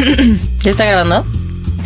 ¿Ya está grabando?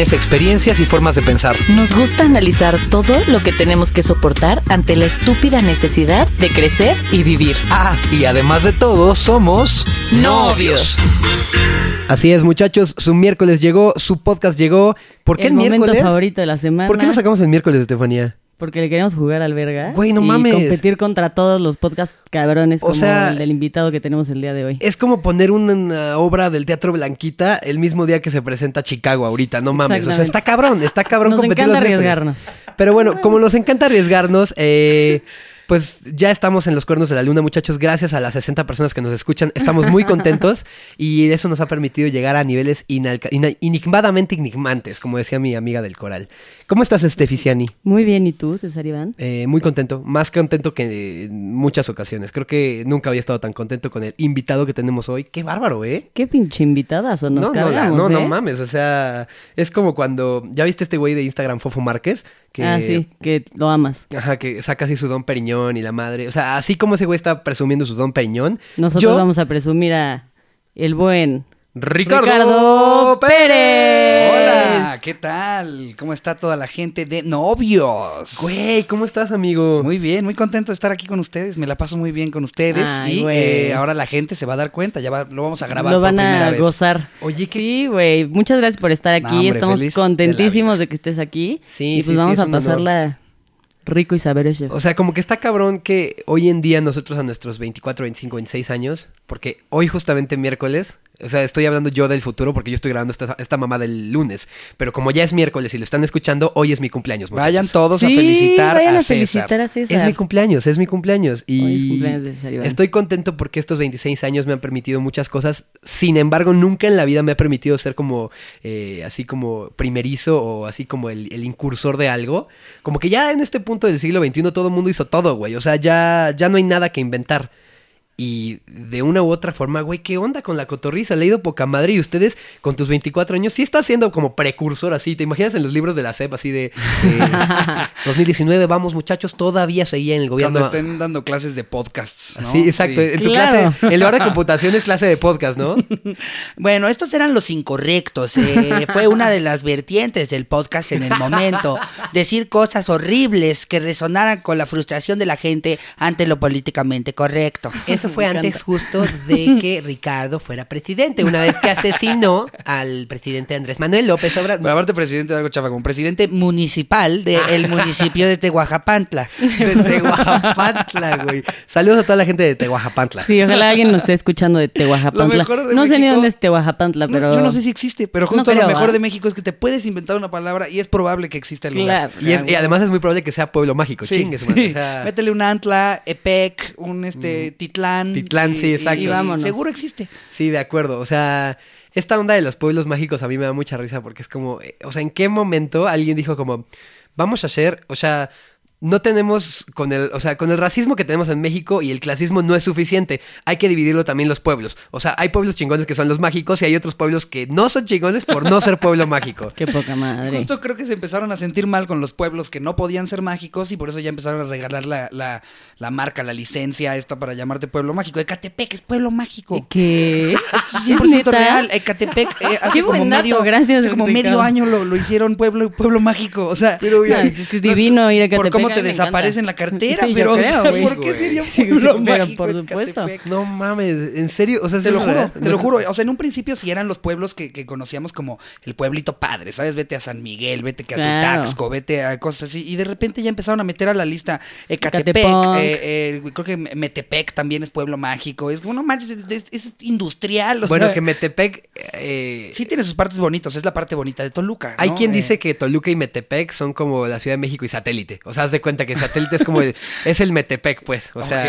experiencias y formas de pensar. Nos gusta analizar todo lo que tenemos que soportar ante la estúpida necesidad de crecer y vivir. Ah, y además de todo, somos novios. Así es, muchachos, su miércoles llegó, su podcast llegó. ¿Por qué el, el momento miércoles? favorito de la semana. ¿Por qué lo sacamos el miércoles, Estefanía? Porque le queremos jugar al verga. Güey, no y mames. competir contra todos los podcast cabrones O como sea- el del invitado que tenemos el día de hoy. Es como poner una obra del Teatro Blanquita el mismo día que se presenta Chicago ahorita, no mames. O sea, está cabrón, está cabrón Nos competir encanta los miércoles. arriesgarnos. Pero bueno, como nos encanta arriesgarnos, eh, pues ya estamos en los cuernos de la luna, muchachos. Gracias a las 60 personas que nos escuchan. Estamos muy contentos y eso nos ha permitido llegar a niveles enigmadamente enigmantes, como decía mi amiga del coral. ¿Cómo estás, Esteficiani? Muy bien, ¿y tú, César Iván? Eh, muy contento, más contento que en muchas ocasiones. Creo que nunca había estado tan contento con el invitado que tenemos hoy. Qué bárbaro, ¿eh? Qué pinche invitadas o nos no, no, cargamos, no, no ¿eh? mames, o sea, es como cuando, ¿ya viste este güey de Instagram, Fofo Márquez? Que, Ah, sí, que lo amas. Ajá, que saca así su don Periñón y la madre. O sea, así como ese güey está presumiendo su don Periñón. Nosotros yo, vamos a presumir a el buen Ricardo, Ricardo Pérez. Hola, ¿qué tal? ¿Cómo está toda la gente de novios? Güey, ¿cómo estás, amigo? Muy bien, muy contento de estar aquí con ustedes. Me la paso muy bien con ustedes. Ay, y eh, ahora la gente se va a dar cuenta. Ya va- lo vamos a grabar lo por van primera a vez. gozar. Oye, ¿qué- Sí, güey. Muchas gracias por estar aquí. No, hombre, Estamos de contentísimos de, que estés aquí. Sí, y pues sí, vamos sí, a pasarla rico y saber eso. O sea, como que está cabrón que hoy en día nosotros a nuestros 24, 25, 26 años, porque hoy justamente miércoles, o sea, estoy hablando yo del futuro porque yo estoy grabando esta, esta mamá del lunes, pero como ya es miércoles y lo están escuchando, hoy es mi cumpleaños. muchachos. Vayan todos Sí, a felicitar vayan a, a, César. felicitar a César. Es mi cumpleaños, es mi cumpleaños. Y Hoy es cumpleaños de César Iván. estoy contento porque estos 26 años me han permitido muchas cosas. Sin embargo, nunca en la vida me ha permitido ser como, eh, así como primerizo o así como el, el incursor de algo. Como que ya en este punto del siglo XXI todo el mundo hizo todo, güey. O sea, ya, ya no hay nada que inventar. Y de una u otra forma, güey, ¿qué onda con la cotorriza? Le he ido poca madre y ustedes con tus 24 años sí estás siendo como precursor así. ¿Te imaginas en los libros de la SEP así de eh, 2019, vamos muchachos, todavía seguía en el gobierno? Cuando estén dando clases de podcasts. ¿no? Sí, exacto. Sí. En tu Claro. clase, en lugar de computación es clase de podcast, ¿no? Bueno, estos eran los incorrectos. eh, fue una de las vertientes del podcast en el momento. Decir cosas horribles que resonaran con la frustración de la gente ante lo políticamente correcto. Esto fue antes justo de que Ricardo fuera presidente, una vez que asesinó al presidente Andrés Manuel López Obrador. aparte, presidente de algo chafa, como presidente. Municipal del municipio de Tehuajapantla. De Tehuajapantla, güey. Saludos a toda la gente de Tehuajapantla. Sí, ojalá alguien nos esté escuchando de Lo Tehuajapantla. mejor de No sé ni dónde es Tehuajapantla, No, pero... yo no sé si existe, pero No justo lo mejor ¿ah? de México es que te puedes inventar una palabra y es probable que exista el lugar. Claro. Y, es- y además es muy probable que sea pueblo mágico, Sí, chingue su madre, sí. o sea, Métele un Antla, Epec, un este Titlán. Titlán, sí, exacto. Y vámonos. Seguro existe. Sí, de acuerdo. O sea, esta onda de los pueblos mágicos a mí me da mucha risa porque es como, eh, o sea, ¿en qué momento alguien dijo como, vamos a hacer, o sea, no tenemos con el, o sea, con el racismo que tenemos en México y el clasismo no es suficiente. Hay que dividirlo también los pueblos. O sea, hay pueblos chingones que son los mágicos y hay otros pueblos que no son chingones por no ser pueblo mágico. Qué poca madre. Justo creo que se empezaron a sentir mal con los pueblos que no podían ser mágicos y por eso ya empezaron a regalar la, la, la marca, la licencia esta para llamarte pueblo mágico. Ecatepec es pueblo mágico. ¿Qué? Es 100% ¿Neta? real. Ecatepec eh, hace Qué como medio, gracias, hace como medio año lo, lo hicieron pueblo, pueblo mágico. O sea, Pero, No, es que es divino ir a por Te desaparece en la cartera, Sí, yo pero o sea. ¿por qué sería Sí, sí, pueblo pero mágico por supuesto. Ecatepec? No mames, en serio, o sea, Te lo ¿es juro, te lo juro. O sea, en un principio sí eran los pueblos que, que conocíamos como el pueblito padre, ¿sabes? Vete a San Miguel, vete a Claro. Vete a cosas así. Y de repente ya empezaron a meter a la lista Ecatepec, eh, eh, creo que Metepec también es pueblo mágico. Es como, no manches, es, es- es industrial. o Bueno, sea, que Metepec... eh, sí tiene sus partes bonitas, es la parte bonita de Toluca. Hay quien Eh, dice que Toluca y Metepec son como la Ciudad de México y satélite. O sea, de cuenta que satélite es como el, es el Metepec, pues. O sea,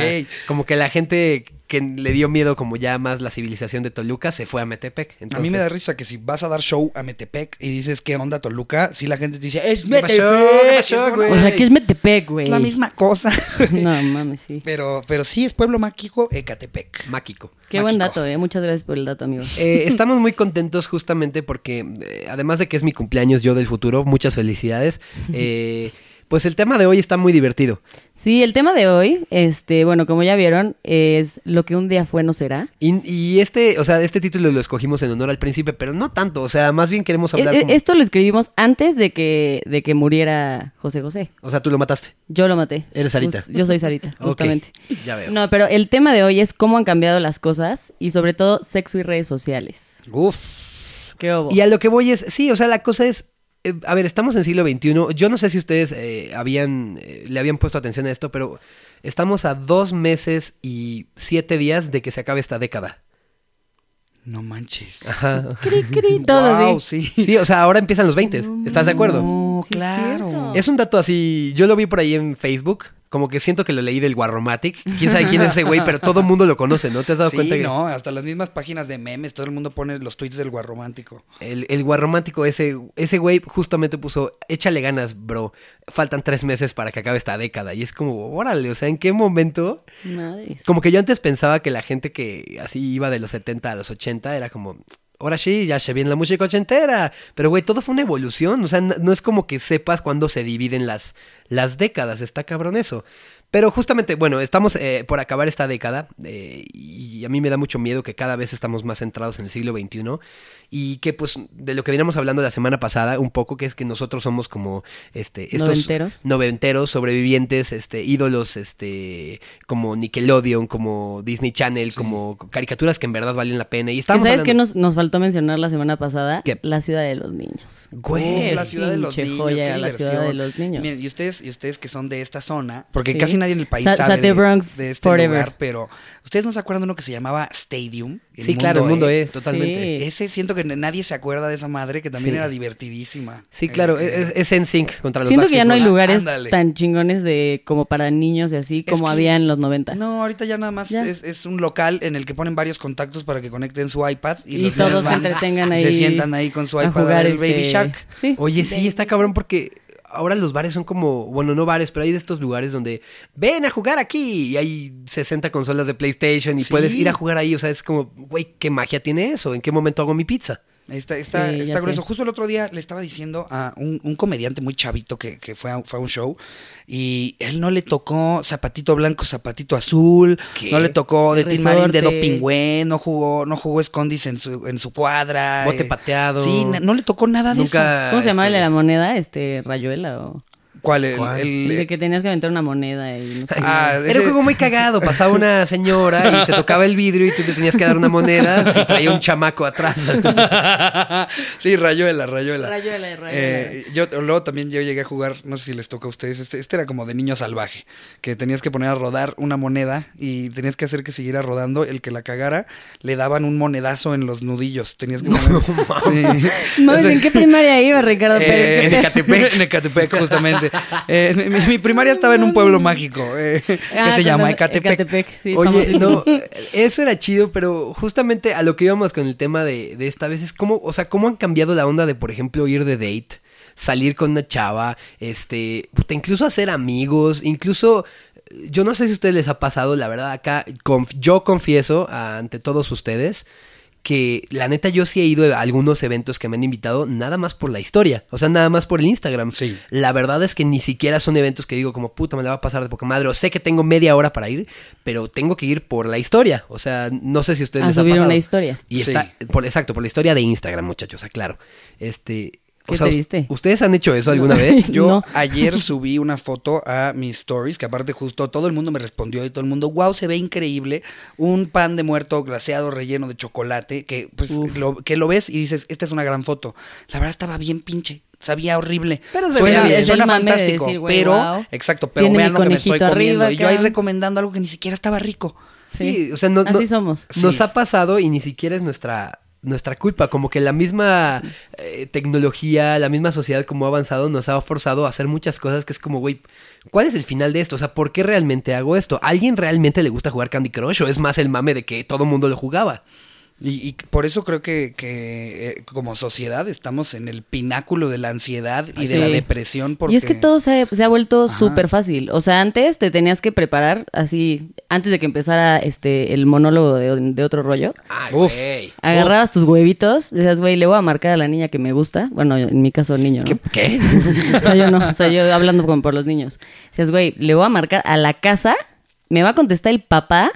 como que la gente que le dio miedo como ya más la civilización de Toluca se fue a Metepec. A mí me da risa que si vas a dar show a Metepec y dices, ¿qué onda Toluca? Si la gente te dice, es ¿Qué Metepec. pasó? ¿Qué pasó, Es como, güey? O sea, aquí es Metepec, güey. Es la misma cosa. No, mames, sí. pero, pero sí es pueblo mágico, Ecatepec. Máquico. Qué buen dato, eh. Muchas gracias por el dato, amigo. Eh, estamos muy contentos justamente porque, eh, además de que es mi cumpleaños yo del futuro, muchas felicidades. eh, pues el tema de hoy está muy divertido. Sí, el tema de hoy, este, bueno, como ya vieron, es lo que un día fue no será. Y, y este, o sea, este título lo escogimos en honor al príncipe, pero no tanto. O sea, más bien queremos hablar. E- como- Esto lo escribimos antes de que, de que muriera José José. O sea, tú lo mataste. Yo lo maté. Eres Sarita. Yo soy Sarita, justamente. ya veo. No, pero el tema de hoy es cómo han cambiado las cosas y sobre todo sexo y redes sociales. Uf. ¿Qué hubo? Y a lo que voy es, sí, o sea, la cosa es, eh, a ver, estamos en siglo XXI. Yo no sé si ustedes eh, habían, eh, le habían puesto atención a esto, pero estamos a dos meses y siete días de que se acabe esta década. No manches. Ajá. Cri, cri, todo Wow, así. sí. Sí, o sea, ahora empiezan los 20. ¿Estás de acuerdo? No, Sí, es claro. cierto. Es un dato así, yo lo vi por ahí en Facebook, como que siento que lo leí del Guarromatic. Quién sabe quién es ese güey, pero todo el mundo lo conoce, ¿no? ¿Te has dado Sí, cuenta que no, hasta las mismas páginas de memes, todo el mundo pone los tweets del guarromántico. el, el Guarromático, ese, ese güey justamente puso, échale ganas, bro. Faltan tres meses para que acabe esta década. Y es como, órale, o sea, ¿en qué momento? Madres. Como que yo antes pensaba que la gente que así iba de los 70 a los 80 era como, ahora sí, ya se viene la música ochentera. Pero, güey, todo fue una evolución. O sea, no es como que sepas cuándo se dividen las, las décadas. Está cabrón eso. Pero justamente, bueno, estamos eh, por acabar esta década eh, y a mí me da mucho miedo que cada vez estamos más centrados en el siglo XXI y que pues de lo que veníamos hablando la semana pasada un poco, que es que nosotros somos como este estos Noventeros. noventeros, sobrevivientes, este ídolos este como Nickelodeon, como Disney Channel, como caricaturas que en verdad valen la pena y ¿Que estamos ¿Sabes qué hablando- nos, nos faltó mencionar la semana pasada? ¿Qué? La ciudad de los niños. Güey, Uf, la ciudad de los niños, joya, qué la ciudad de los niños. Miren, y ustedes, y ustedes que son de esta zona, porque Sí. casi nadie en el país Sa- sabe de, Bronx de este forever. lugar, pero ¿ustedes no se acuerdan de uno que se llamaba Stadium? Sí, claro, el mundo E? E, totalmente. Sí. Ese siento que nadie se acuerda de esa madre que también Sí. era divertidísima. Sí, claro, Eh, es, es NSYNC contra los Siento que ya no hay lugares Ándale. tan chingones de como para niños y así Es como que- había en los 90. No, ahorita ya nada más Ya. es, es un local en el que ponen varios contactos para que conecten su iPad y, Y los todos niños se van, entretengan y ahí Se sientan ahí con su iPad a jugar ver el Baby este, Shark. Sí. Oye, sí, está cabrón porque ahora los bares son como, bueno, no bares, pero hay de estos lugares donde ven a jugar aquí y hay 60 consolas de PlayStation y Sí. puedes ir a jugar ahí. O sea, es como, güey, ¿qué magia tiene eso? ¿En qué momento hago mi pizza? Está, está, Sí, está grueso. sé. Justo el otro día le estaba diciendo a un, un comediante muy chavito que, que fue, a, fue a un show y él no le tocó zapatito blanco, zapatito azul, ¿Qué? no le tocó de Tin Marín, dedo Resorte. pingüe, no jugó, no jugó escondis en su, en su cuadra. Bote eh, pateado. Sí, no le tocó nada de eso. ¿Cómo se llamaba el de este, la moneda? Este, Rayuela o... ¿Cuál? El, ¿Cuál? el- El de que tenías que aventar una moneda y no sé. Ah, Era un juego muy cagado. Pasaba una señora y te tocaba el vidrio y tú le tenías que dar una moneda si traía un chamaco atrás. sí, Rayuela, Rayuela. Rayuela, Rayuela. Eh, yo luego también yo llegué a jugar, no sé si les toca a ustedes, este, este era como de niño salvaje, que tenías que poner a rodar una moneda y tenías que hacer que siguiera rodando, el que la cagara le daban un monedazo en los nudillos, tenías que poner... Sí. Mames, ¿en qué primaria iba Ricardo Eh, Pérez? en Ecatepec. en Ecatepec, justamente. Eh, mi, mi primaria estaba en un pueblo mágico eh, que Ah, se llama total, Ecatepec. sí, Oye, no, eso era chido, pero justamente a lo que íbamos con el tema de, de esta vez es cómo, o sea, cómo han cambiado la onda de, por ejemplo, ir de date, salir con una chava, este, puta, incluso hacer amigos, incluso, yo no sé si a ustedes les ha pasado, la verdad, acá, conf- yo confieso ante todos ustedes que la neta yo sí he ido a algunos eventos que me han invitado nada más por la historia, o sea, nada más por el Instagram. Sí. La verdad es que ni siquiera son eventos que digo como puta me la va a pasar de poca madre, o sé que tengo media hora para ir, pero tengo que ir por la historia, o sea, no sé si ustedes A les ha pasado. una historia. Y Sí. está por exacto, por la historia de Instagram, muchachos, aclaro. Este, o Qué sea, triste. ¿ustedes han hecho eso alguna No. vez? Yo No. ayer subí una foto a mis stories, que aparte justo todo el mundo me respondió y todo el mundo, wow, se ve increíble. Un pan de muerto glaseado relleno de chocolate, que pues lo, que lo ves y dices, esta es una gran foto. La verdad estaba bien pinche. Sabía horrible. Pero se suena bien. suena de fantástico. decir, güey, pero, wow. exacto, pero Tiene vean lo que me estoy comiendo. arriba y yo ahí recomendando algo que ni siquiera estaba rico. Sí, o sea, no, Así no- somos. Nos Sí. ha pasado y ni siquiera es nuestra nuestra culpa, como que la misma eh, tecnología, la misma sociedad como ha avanzado nos ha forzado a hacer muchas cosas que es como, güey, ¿cuál es el final de esto? O sea, ¿por qué realmente hago esto? ¿A alguien realmente le gusta jugar Candy Crush o es más el mame de que todo mundo lo jugaba? Y, y por eso creo que, que, eh, como sociedad estamos en el pináculo de la ansiedad y de la depresión. Porque... Y es que todo se, se ha vuelto súper fácil. O sea, antes te tenías que preparar así, antes de que empezara este el monólogo de, de otro rollo. Ay, Uf. Agarrabas tus huevitos, decías, güey, le voy a marcar a la niña que me gusta. Bueno, en mi caso, niño, ¿no? ¿Qué? ¿Qué? o sea, yo no, o sea, yo hablando como por los niños. Decías, güey, le voy a marcar a la casa, me va a contestar el papá,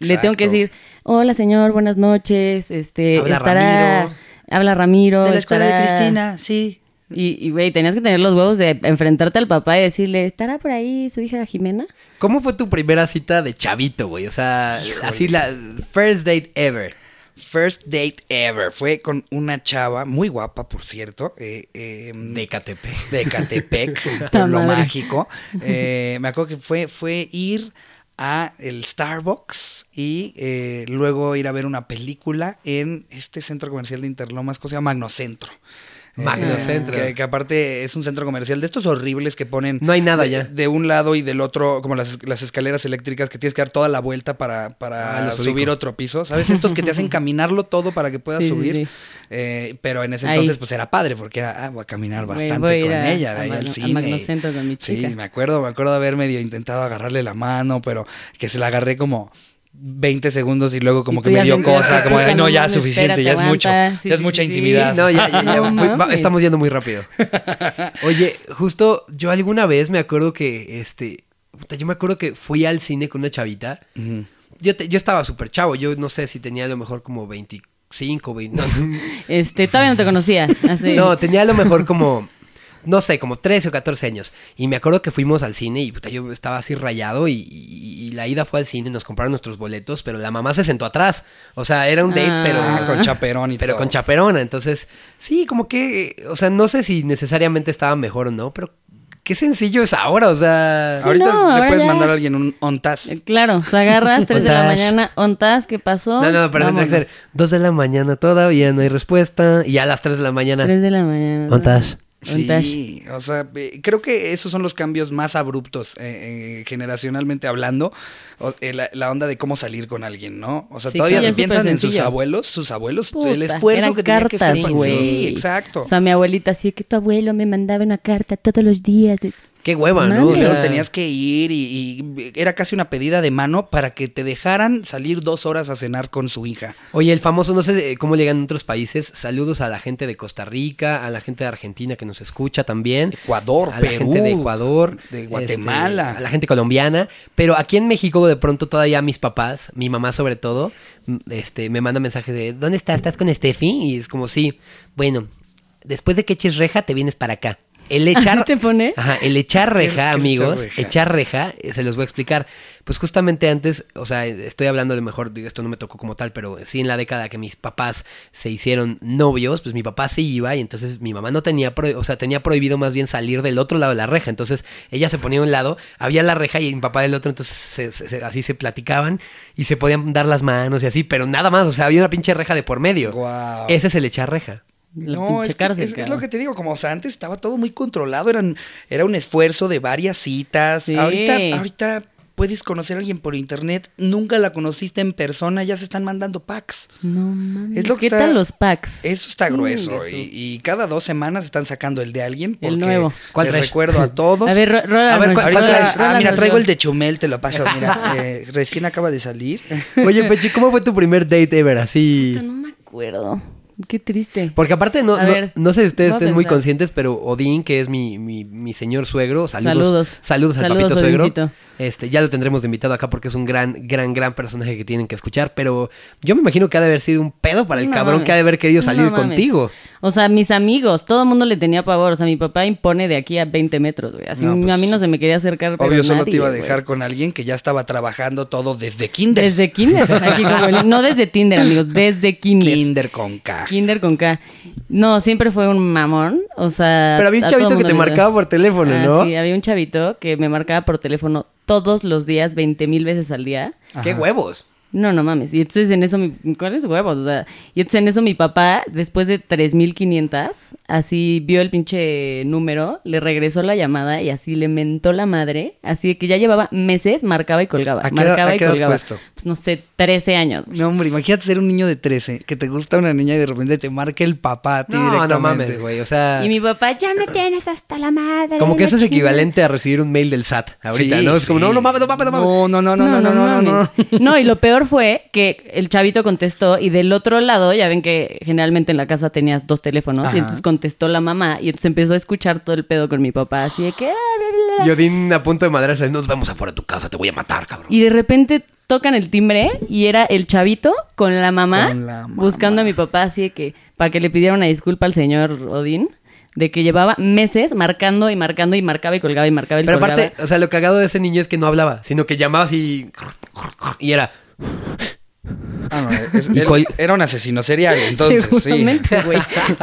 le tengo que decir, hola señor, buenas noches, este, Habla estará, Ramiro. habla Ramiro. De la escuela de Cristina, sí. Y, y, güey, tenías que tener los huevos de enfrentarte al papá y decirle, ¿estará por ahí su hija Jimena? ¿Cómo fue tu primera cita de chavito, güey? O sea, así la first date ever. First date ever. Fue con una chava muy guapa, por cierto. eh, eh, De KTP. de Catepec, pueblo mágico. Eh, me acuerdo que fue, fue ir a el Starbucks y eh, luego ir a ver una película en este centro comercial de Interlomas, ¿cómo se llama? Magnocentro. Eh, Magnocentro. que, que aparte es un centro comercial de estos horribles que ponen. No hay nada de, ya. De un lado y del otro, como las, las escaleras eléctricas que tienes que dar toda la vuelta para, para Ah, subir otro piso. ¿Sabes? Estos que te hacen caminarlo todo para que puedas Sí, sí, subir. sí. Eh, pero en ese Ahí. entonces, pues era padre, porque era, ah, voy a caminar bastante voy con a- ella, a de ahí al cine. Magnocentro con mi Sí, chica. me acuerdo, me acuerdo de haber medio intentado agarrarle la mano, pero que se la agarré como 20 segundos y luego como Y que me dio cosa, como, ay, no, ya mames, suficiente, ya es mucho. Sí, ya es mucha sí, sí. intimidad. No, ya, ya, ya. No Fui- estamos yendo muy rápido. Oye, justo yo alguna vez me acuerdo que, este, yo me acuerdo que fui al cine con una chavita. Yo, te- yo estaba súper chavo, yo no sé si tenía a lo mejor como 25, 20, no, Este, todavía no te conocía. Así. no, tenía a lo mejor como, no sé, como 13 o 14 años. Y me acuerdo que fuimos al cine y puta, yo estaba así rayado y, y- y la ida fue al cine, nos compraron nuestros boletos, pero la mamá se sentó atrás. O sea, era un date, Ah. pero... Ah, con chaperón y Pero todo. con chaperona, entonces, sí, como que, o sea, no sé si necesariamente estaba mejor o no, pero qué sencillo es ahora, o sea... Sí, Ahorita no, le ahora puedes ya. mandar a alguien un ontas. Eh, Claro, te agarras 3 de la mañana, ontas, ¿qué pasó? No, no, pero tendría que ser 2 de la mañana todavía, no hay respuesta, y ya a las 3 de la mañana... 3 de la mañana. ¿Ontas? Sí, o sea, creo que esos son los cambios más abruptos eh, eh, generacionalmente hablando, o- eh, la, la onda de cómo salir con alguien, ¿no? O sea, Sí, todavía súper piensan en sus abuelos, sus abuelos, Puta, el esfuerzo que tenía que ser. cartas. Sí, exacto. O sea, mi abuelita así que tu abuelo me mandaba una carta todos los días. Qué hueva, ¿no? O sea, tenías que ir y, y era casi una pedida de mano para que te dejaran salir dos horas a cenar con su hija. Oye, el famoso, no sé cómo llegan en otros países, saludos a la gente de Costa Rica, a la gente de Argentina que nos escucha también. Ecuador, a la Perú, gente de Ecuador, de este, Guatemala. a la gente colombiana, pero aquí en México de pronto todavía mis papás, mi mamá sobre todo, este, me manda mensajes de ¿dónde estás? ¿Estás con Steffi? Y es como sí, bueno, después de que eches reja te vienes para acá. El echar ¿Así te pone? Ajá, el echar ¿Qué- qué reja, amigos, echar reja? echar reja, eh, se los voy a explicar. Pues justamente antes, o sea, estoy hablando a lo mejor, esto no me tocó como tal, pero sí en la década que mis papás se hicieron novios, pues mi papá sí iba y entonces mi mamá no tenía, pro- o sea, tenía prohibido más bien salir del otro lado de la reja. Entonces ella se ponía a un lado, había la reja y mi papá del otro, entonces se- se- se- así se platicaban y se podían dar las manos y así, pero nada más, o sea, había una pinche reja de por medio. Guau. Ese es el echar reja. La no, es, que- cárcel, es- lo que te digo, como o sea, antes estaba todo muy controlado, eran, era un esfuerzo de varias citas. Sí. Ahorita, ahorita puedes conocer a alguien por internet, nunca la conociste en persona, ya se están mandando packs. No mames. Es lo que ¿Qué está- tal los packs? Eso está grueso. Chingue su- Y, y cada dos semanas están sacando el de alguien. Porque El nuevo. ¿Cuál les traes? recuerdo a todos. A ver, ro- A ver, ah, mira, traigo el de Chumel, te lo paso. Mira, eh, recién acaba de salir. Oye, Pechi, ¿cómo fue tu primer date ever? Así... No me acuerdo. Qué triste. Porque aparte, no, no, ver, no sé si ustedes estén muy conscientes, pero Odín, que es mi, mi, mi señor suegro, saludos. Saludos. Saludos, al Saludos, papito suegro. Este, ya lo tendremos de invitado acá porque es un gran, gran, gran personaje que tienen que escuchar. Pero yo me imagino que ha de haber sido un pedo para el No cabrón mames. que ha de haber querido salir contigo. O sea, mis amigos, todo el mundo le tenía pavor. O sea, mi papá impone de aquí a 20 metros, güey. Así No, pues, a mí no se me quería acercar. pero Obvio, solo nadie, te iba a güey. dejar con alguien que ya estaba trabajando todo desde kinder. Desde kinder. Aquí como no desde Tinder, amigos. Desde kinder. Kinder con K. Kinder con K. No, siempre fue un mamón. O sea. Pero había un a chavito que te marcaba por teléfono, Ah, ¿no? Sí, había un chavito que me marcaba por teléfono todos los días, 20 mil veces al día. ¡Qué huevos! No, no mames. Y entonces en eso, mi, ¿cuáles huevos? O sea, y entonces en eso mi papá, después de 3.500, así vio el pinche número, le regresó la llamada y así le mentó la madre. Así de que ya llevaba meses, marcaba y colgaba. ¿A qué marcaba a y qué edad colgaba. fue esto? Pues no sé, 13 años. No, hombre, imagínate ser un niño de 13, que te gusta una niña y de repente te marca el papá a ti No, no directamente. mames, güey. O sea, Y mi papá, ya me tienes hasta la madre. como que eso es chingada". equivalente a recibir un mail del SAT ahorita, Sí, ¿no? Es como, sí. no, no mames, no mames, no mames. No, no, no, no, no, no, no, no, no. No, y lo peor fue que el chavito contestó y del otro lado, ya ven que generalmente en la casa tenías dos teléfonos, Ajá. y entonces contestó la mamá y entonces empezó a escuchar todo el pedo con mi papá, así de que... "Ah, bla, bla, bla". Y Odín a punto de madrarse, nos vemos afuera de tu casa, te voy a matar, cabrón. Y de repente tocan el timbre y era el chavito con la mamá, Con la mamá. buscando a mi papá, así de que para que le pidiera una disculpa al señor Odín. De que llevaba meses marcando y marcando y marcaba y colgaba y marcaba y Pero colgaba. aparte, o sea, lo cagado de ese niño es que no hablaba, sino que llamaba así y era... Ah, no, es- Y era, un asesino serial, entonces, sí. Güey.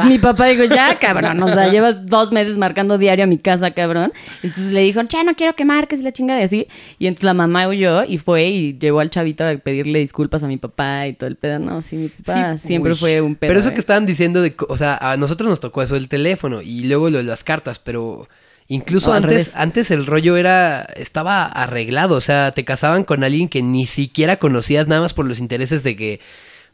Mi papá dijo, ya, cabrón, o sea, llevas dos meses marcando diario a mi casa, cabrón. Entonces le dijo, ya, no quiero que marques la chingada y así. Y entonces la mamá huyó y fue y llevó al chavito a pedirle disculpas a mi papá y todo el pedo. No, sí, mi papá Sí, siempre uy. fue un pedo. Pero eso ¿eh? que estaban diciendo de, o sea, a nosotros nos tocó eso el teléfono y luego lo de las cartas, pero incluso No, antes, antes el rollo era, estaba arreglado, o sea, te casaban con alguien que ni siquiera conocías nada más por los intereses de que,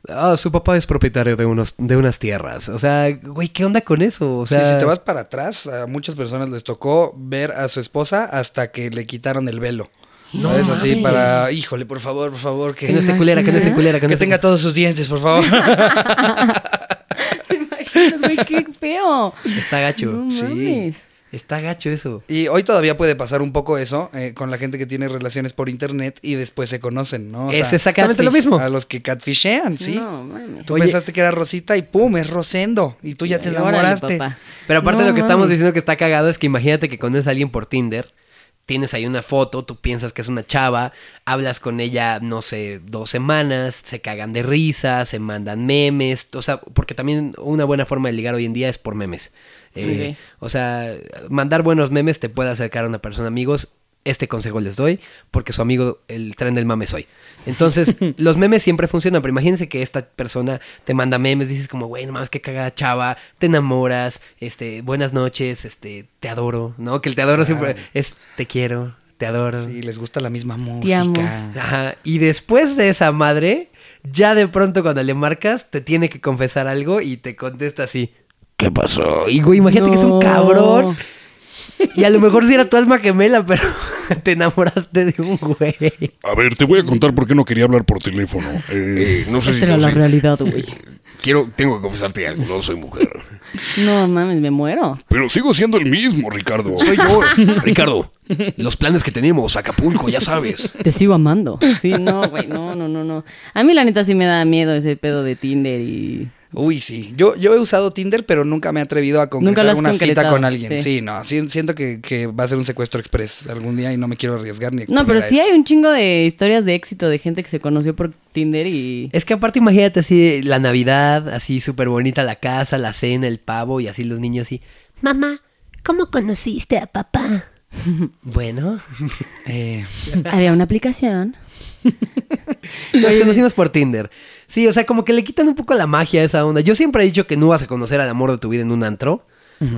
ah, su papá es propietario de unos, de unas tierras, o sea, güey, ¿qué onda con eso? O sea, Sí, si te vas para atrás, a muchas personas les tocó ver a su esposa hasta que le quitaron el velo. No ¿Sabes? Así para, híjole, por favor, por favor, que, que no esté culera, que no esté culera, que, no que esté- tenga todos sus dientes, por favor. ¿Te imaginas, güey? ¡Qué feo! Está gacho, No Sí. mames. Está gacho eso. Y hoy todavía puede pasar un poco eso eh, con la gente que tiene relaciones por internet y después se conocen, ¿no? O es sea, exactamente lo mismo. A los que catfishean, ¿sí? No, mames. Tú Oye. pensaste que era Rosita y pum, es Rosendo. Y tú ya te órale, enamoraste. Pero aparte No lo que estamos diciendo que está cagado es que imagínate que conoces a alguien por Tinder, tienes ahí una foto, tú piensas que es una chava, hablas con ella, no sé, dos semanas, se cagan de risa, se mandan memes, o sea, porque también una buena forma de ligar hoy en día es por memes. Eh, Sí. O sea, mandar buenos memes te puede acercar a una persona, amigos. Este consejo les doy porque su amigo, el tren del mame soy. Entonces, los memes siempre funcionan, pero imagínense que esta persona te manda memes, dices como, güey, no mames, qué cagada chava, te enamoras, este, buenas noches, este, te adoro, ¿no? Que el te adoro siempre es te quiero, te adoro. Sí, les gusta la misma música. Ajá. Y después de esa madre, ya de pronto cuando le marcas, te tiene que confesar algo y te contesta así. ¿Qué pasó? Y güey, imagínate que es un cabrón. Y a lo mejor sí era tu alma gemela, pero te enamoraste de un güey. A ver, te voy a contar por qué no quería hablar por teléfono. Eh, no sé si Esta era tú la realidad, güey. Quiero, tengo que confesarte algo, no soy mujer. No mames, me muero. Pero sigo siendo el mismo, Ricardo. Soy yo, Ricardo. Los planes que tenemos, Acapulco, ya sabes. Te sigo amando. Sí, no, güey, no, no, no, no. A mí la neta sí me da miedo ese pedo de Tinder y... Uy, sí. Yo, yo he usado Tinder, pero nunca me he atrevido a concretar una cita con alguien. sí. Sí, no. sí, siento que, que va a ser un secuestro express algún día y no me quiero arriesgar ni No, pero sí eso. hay un chingo de historias de éxito de gente que se conoció por Tinder y... Es que aparte imagínate así la Navidad, así súper bonita la casa, la cena, el pavo y así los niños así. Mamá, ¿cómo conociste a papá? Bueno, Eh, Había una aplicación. nos conocimos por Tinder. Sí, o sea, como que le quitan un poco la magia a esa onda. Yo siempre he dicho que no vas a conocer al amor de tu vida en un antro.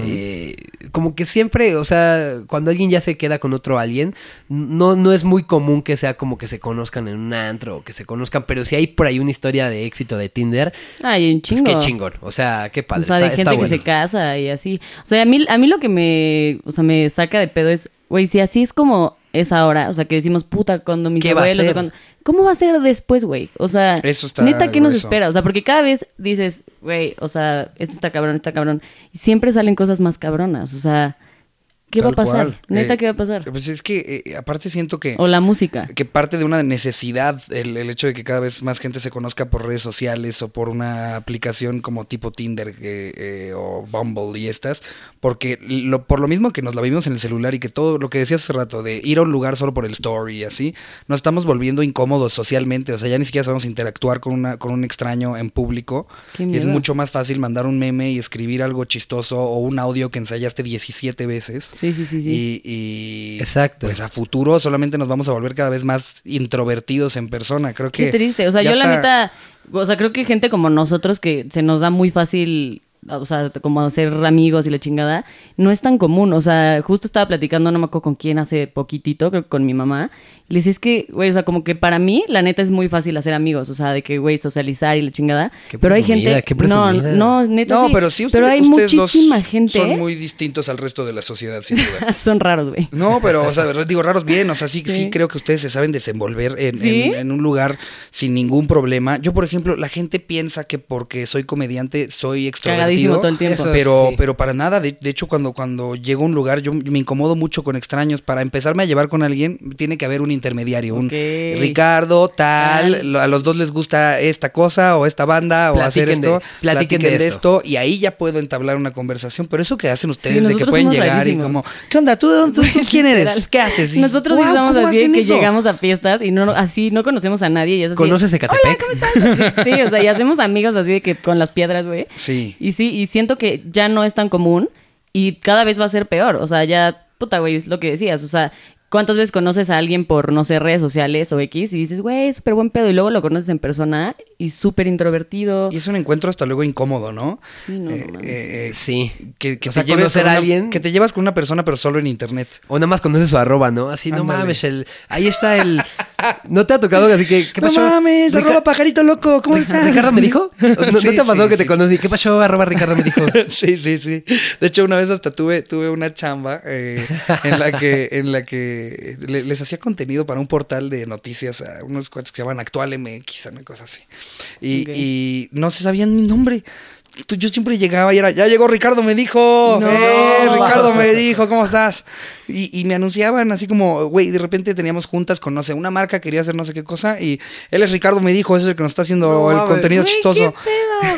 Eh, como que siempre, o sea, cuando alguien ya se queda con otro alguien, no, no es muy común que sea como que se conozcan en un antro o que se conozcan, pero si hay por ahí una historia de éxito de Tinder, Ay, un pues chingo. qué chingón. O sea, qué padre. O sea, está- de gente que bueno. se casa y así. O sea, a mí, a mí lo que me, o sea, me saca de pedo es, güey, si así es como es ahora, o sea, que decimos, puta, cuando mis ¿Qué va a abuelos... o cuando- ¿Cómo va a ser después, güey? O sea, Eso está neta, ¿qué nos espera? O sea, porque cada vez dices, güey, o sea, esto está cabrón, está cabrón. Y siempre salen cosas más cabronas. O sea, ¿qué va a pasar? cual. Neta, Eh, ¿qué va a pasar? Pues es que eh, aparte siento que... O la música. que parte de una necesidad el, el hecho de que cada vez más gente se conozca por redes sociales o por una aplicación como tipo Tinder eh, o Bumble y estas, porque lo, por lo mismo que nos la vivimos en el celular y que todo lo que decías hace rato de ir a un lugar solo por el story y así, nos estamos volviendo incómodos socialmente, o sea, ya ni siquiera sabemos interactuar con, una, con un extraño en público. Y es mucho más fácil mandar un meme y escribir algo chistoso o un audio que ensayaste 17 veces. Sí, sí, sí, sí. Y, y, Exacto. Pues a futuro solamente nos vamos a volver cada vez más introvertidos en persona. Creo que. Qué triste. O sea, yo la neta, o sea, creo que gente como nosotros que se nos da muy fácil, o sea, como hacer amigos y la chingada, no es tan común. O sea, justo estaba platicando, no me acuerdo con quién hace poquitito, creo que con mi mamá. Y le decía, es que, güey, o sea, como que para mí, la neta es muy fácil hacer amigos. O sea, de que, güey, socializar y la chingada. Qué pero hay gente. qué no, no, neta. No, sí. pero sí, Pero hay ustedes dos muchísima gente. Son muy distintos al resto de la sociedad, sin duda. Son raros, güey. No, pero, o sea, digo, raros bien, o sea, sí, sí, Sí. creo que ustedes se saben desenvolver en, ¿Sí? en- en un lugar sin ningún problema. Yo, por ejemplo, la gente piensa que porque soy comediante soy extrovertido. Cagadísimo todo el tiempo. Eso pero, sí. pero para nada, de, de hecho, cuando, cuando llego a un lugar, yo me incomodo mucho con extraños. Para empezarme a llevar con alguien, tiene que haber un intermediario, un. Ricardo, tal, a los dos les gusta esta cosa o esta banda o hacer Platiquen de- esto, platiquen de de esto. esto y ahí ya puedo entablar una conversación. Pero eso que hacen ustedes de que pueden llegar rarísimos. y como, ¿qué onda? ¿Tú, tú, tú quién eres? ¿Qué haces? Y, Nosotros sí "Guau, somos ¿cómo así que eso?". llegamos a fiestas y no así no conocemos a nadie y es así. ¿Conoces Ecatepec? Sí, o sea, y hacemos amigos así de que con las piedras, güey. Sí. Y sí, y siento que ya no es tan común y cada vez va a ser peor. O sea, ya, puta, güey, es lo que decías. O sea, ¿cuántas veces conoces a alguien por, no sé, redes sociales o X y dices, güey, súper buen pedo y luego lo conoces en persona y súper introvertido? Y es un encuentro hasta luego incómodo, ¿no? Sí, no, no Eh, mames. eh, eh, Sí. que, que O sea, te lleves a alguien- Que te llevas con una persona, pero solo en internet. O nada más conoces su arroba, ¿no? Así, no mames, el, ahí está el... ¿No te ha tocado así que... ¿Qué no pasó? mames, Rica- arroba pajarito loco, ¿cómo estás? ¿Ricardo me dijo? ¿No, no te ha pasado sí, que te conocí? ¿Qué pasó? Arroba Ricardo me dijo. Sí, sí, sí. De hecho, una vez hasta tuve, tuve una chamba eh, en la que, en la que le- les hacía contenido para un portal de noticias a unos cuates que se llaman Actual MX, una cosa así. Y, no se sabían mi nombre. Yo siempre llegaba y era, ya llegó Ricardo, me dijo, No. eh, Ricardo me dijo, ¿cómo estás? Y, y me anunciaban así como, güey, de repente teníamos juntas con, no sé, una marca quería hacer no sé qué cosa y él es Ricardo me dijo, ese es el que nos está haciendo No, el contenido chistoso. ¿qué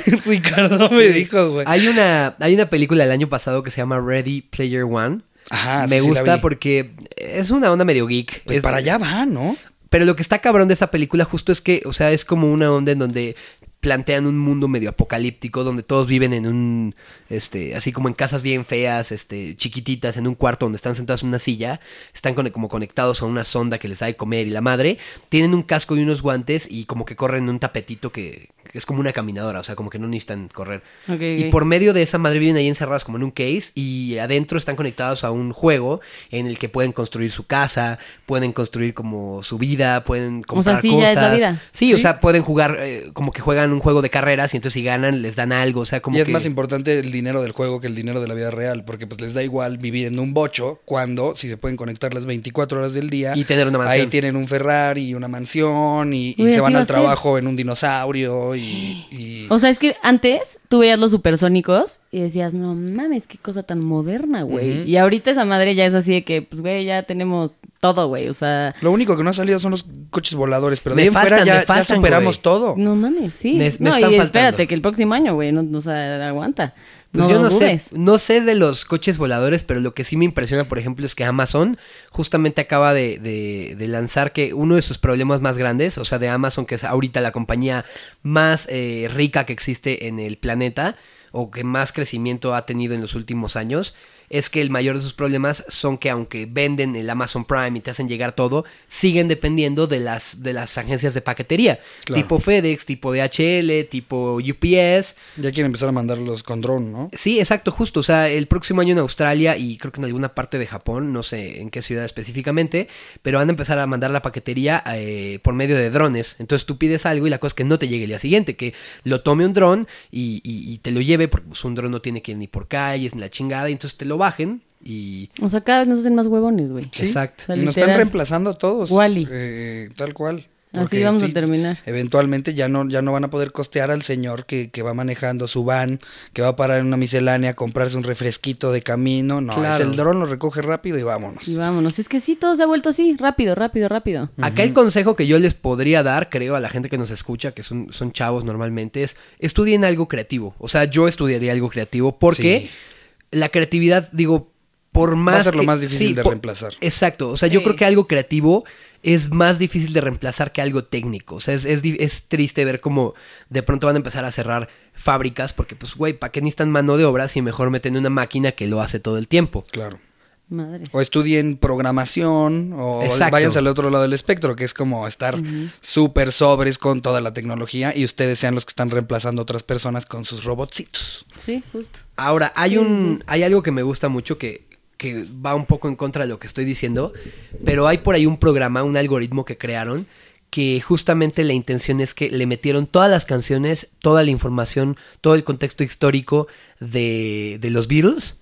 pedo? Ricardo me dijo, güey. Hay una, hay una película del año pasado que se llama Ready Player One. Ajá, Me sí gusta porque es una onda medio geek. Pues Es- para allá va, ¿no? Pero lo que está cabrón de esta película justo es que, o sea, es como una onda en donde plantean un mundo medio apocalíptico donde todos viven en un, este, así como en casas bien feas, este, chiquititas, en un cuarto donde están sentados en una silla, están con- como conectados a una sonda que les da de comer y la madre, tienen un casco y unos guantes y como que corren en un tapetito que, que es como una caminadora, o sea, como que no necesitan correr. Y por medio de esa madre viven ahí encerrados como en un case y adentro están conectados a un juego en el que pueden construir su casa, pueden construir como su vida, pueden comprar sí, cosas. ya es la vida. Sí, o sea, pueden jugar eh, como que juegan un juego de carreras y entonces si ganan les dan algo, o sea, como y es que- más importante el dinero del juego que el dinero de la vida real, porque pues les da igual vivir en un bocho cuando si se pueden conectar las 24 horas del día Y tener una mansión. Ahí tienen un Ferrari y una mansión y, y Uy, se van va al trabajo en un dinosaurio y, y- O sea, es que antes tú veías los supersónicos y decías, no mames, qué cosa tan moderna, güey. Y ahorita esa madre ya es así de que, pues, güey, ya tenemos todo, güey. O sea, lo único que no ha salido son los coches voladores, pero de ahí en fuera faltan, ya, faltan, superamos güey. todo. no mames, sí. Me- me no, están y faltando. espérate que el próximo año, güey, no, no, o sea, aguanta. Pues no yo no sé, no sé de los coches voladores, pero lo que sí me impresiona, por ejemplo, es que Amazon justamente acaba de, de- de lanzar que uno de sus problemas más grandes, o sea, de Amazon, que es ahorita la compañía más eh, rica que existe en el planeta, o que más crecimiento ha tenido en los últimos años, es que el mayor de sus problemas son que aunque venden el Amazon Prime y te hacen llegar todo, siguen dependiendo de las, de las agencias de paquetería, Claro. tipo FedEx, tipo DHL, tipo UPS, Ya quieren empezar a mandarlos con dron, ¿no? Sí, exacto, justo. O sea, el próximo año en Australia y creo que en alguna parte de Japón, no sé en qué ciudad específicamente, pero van a empezar a mandar la paquetería eh, por medio de drones. Entonces tú pides algo y la cosa es que no te llegue el día siguiente, que lo tome un dron y, y- y te lo lleve, porque pues, un dron no tiene que ir ni por calles ni la chingada, y entonces te lo bajen y... O sea, cada vez nos hacen más huevones, güey. Exacto. O sea, Y nos están reemplazando a todos. Wall-E. Eh, tal cual. Así vamos a terminar. Eventualmente ya no, ya no van a poder costear al señor que, que va manejando su van, que va a parar en una miscelánea a comprarse un refresquito de camino. No, Claro. es el dron, lo recoge rápido y vámonos. Y vámonos. Es que sí, todo se ha vuelto así. Rápido, rápido, rápido. Acá el consejo que yo les podría dar, creo, a la gente que nos escucha, que son, son chavos normalmente, es estudien algo creativo. O sea, yo estudiaría algo creativo porque Sí. La creatividad, digo, por más... Va a ser lo que- más difícil sí, de por- reemplazar. Exacto. O sea, yo creo que algo creativo es más difícil de reemplazar que algo técnico. O sea, es, es, es triste ver cómo de pronto van a empezar a cerrar fábricas porque, pues, güey, ¿para qué necesitan mano de obra si mejor meten una máquina que lo hace todo el tiempo? Claro. Madre. O estudien programación o Exacto. váyanse al otro lado del espectro, que es como estar súper sobres con toda la tecnología y ustedes sean los que están reemplazando a otras personas con sus robotcitos. Sí, justo. Ahora, hay un, hay algo que me gusta mucho que, que va un poco en contra de lo que estoy diciendo, pero hay por ahí un programa, un algoritmo que crearon que justamente la intención es que le metieron todas las canciones, toda la información, todo el contexto histórico de, de los Beatles.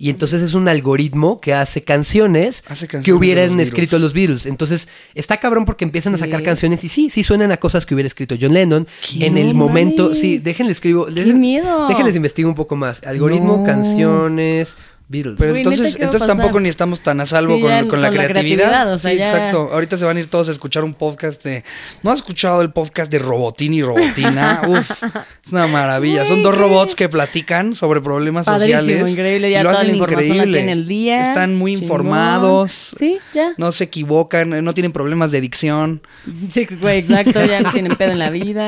Y entonces es un algoritmo que hace canciones, Hace canciones que hubieran los escrito los Beatles. Entonces está cabrón porque empiezan a sacar Sí. canciones y sí, sí suenan a cosas que hubiera escrito John Lennon. En el momento, sí, déjenle escribo. ¡Qué déjenle- miedo! Déjenles investigo un poco más. Algoritmo, No. canciones, Beatles. Pero Uy, entonces, neta, ¿qué va a entonces tampoco ni estamos tan a salvo Sí, con, ya con la con la creatividad. o sea, sí, ya- exacto. Ahorita se van a ir todos a escuchar un podcast de. ¿No has escuchado el podcast de Robotín y Robotina? Uf, es una maravilla. Son dos robots que platican sobre problemas Padrísimo, sociales. increíble, y ya lo toda hacen la información la increíble. tiene el día. Están muy Chingón. informados. Sí, ya. No se equivocan, no tienen problemas de dicción. Sí, güey, exacto, ya no tienen pedo en la vida.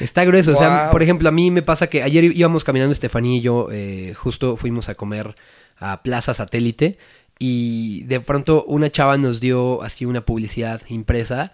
Está grueso. O sea, por ejemplo, a mí me pasa que ayer íbamos caminando Estefanía y yo, eh, justo fuimos a comer a Plaza Satélite y de pronto una chava nos dio así una publicidad impresa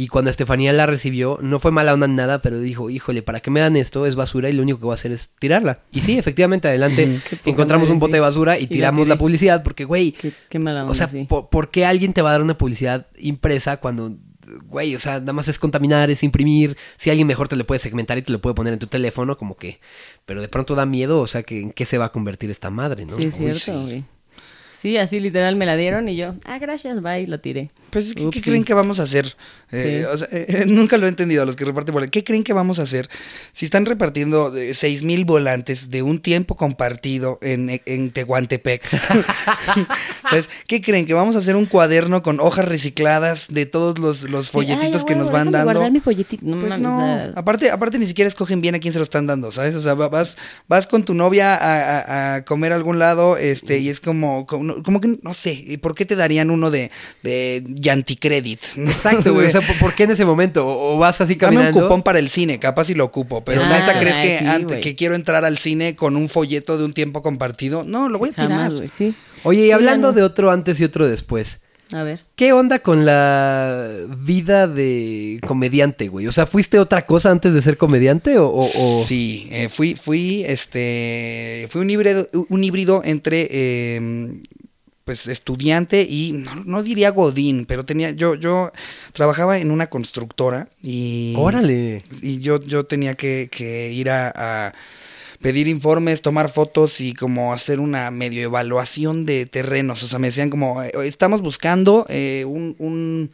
y cuando Estefanía la recibió, no fue mala onda nada, pero dijo, híjole, ¿para qué me dan esto? Es basura y lo único que voy a hacer es tirarla. Y sí, efectivamente, adelante encontramos un bote de basura y tiramos la publicidad porque, güey, Qué, qué mala onda, o sea, sí. ¿por, por qué alguien te va a dar una publicidad impresa cuando, güey, o sea, nada más es contaminar, es imprimir? Si alguien mejor te lo puede segmentar y te lo puede poner en tu teléfono, como que... Pero de pronto da miedo, o sea, que ¿en qué se va a convertir esta madre, no? Sí, es Uy, cierto, sí. güey. Sí, así literal me la dieron y yo, ah, gracias, bye, la tiré. Pues, ¿qué, creen que vamos a hacer? Eh, Sí. o sea, eh, nunca lo he entendido a los que reparten volantes. ¿Qué creen que vamos a hacer si están repartiendo eh, seis mil volantes de un tiempo compartido en, en Tehuantepec? ¿Sabes? ¿Qué creen? ¿Que vamos a hacer un cuaderno con hojas recicladas de todos los, los Sí, folletitos ay, que nos van dando? guardar mi folletito. No Pues no, o sea, aparte, aparte ni siquiera escogen bien a quién se lo están dando, ¿sabes? O sea, va- vas, vas con tu novia a, a- a comer a algún lado, este, y es como, como, como que, no sé, ¿y ¿por qué te darían uno de, de Yanticredit? Exacto, güey. O sea, ¿por, qué en ese momento? ¿O, o vas así Dame un caminando? cupón para el cine, capaz si lo ocupo, pero Ah, neta crees ay, que, sí, que quiero entrar al cine con un folleto de un tiempo compartido? No, lo voy a tirar. jamás, sí. Oye, y Sí, hablando no. de otro antes y otro después. A ver. ¿Qué onda con la vida de comediante, güey? O sea, ¿fuiste otra cosa antes de ser comediante o...? o- o- Sí, eh, fui, fui, este, fui un híbrido, un híbrido entre, eh, pues, estudiante y, no, no diría godín, pero tenía, yo, yo trabajaba en una constructora y... Órale. Y yo, yo tenía que, que ir a, a pedir informes, tomar fotos y como hacer una medio evaluación de terrenos. O sea, me decían como, eh, estamos buscando eh, un, un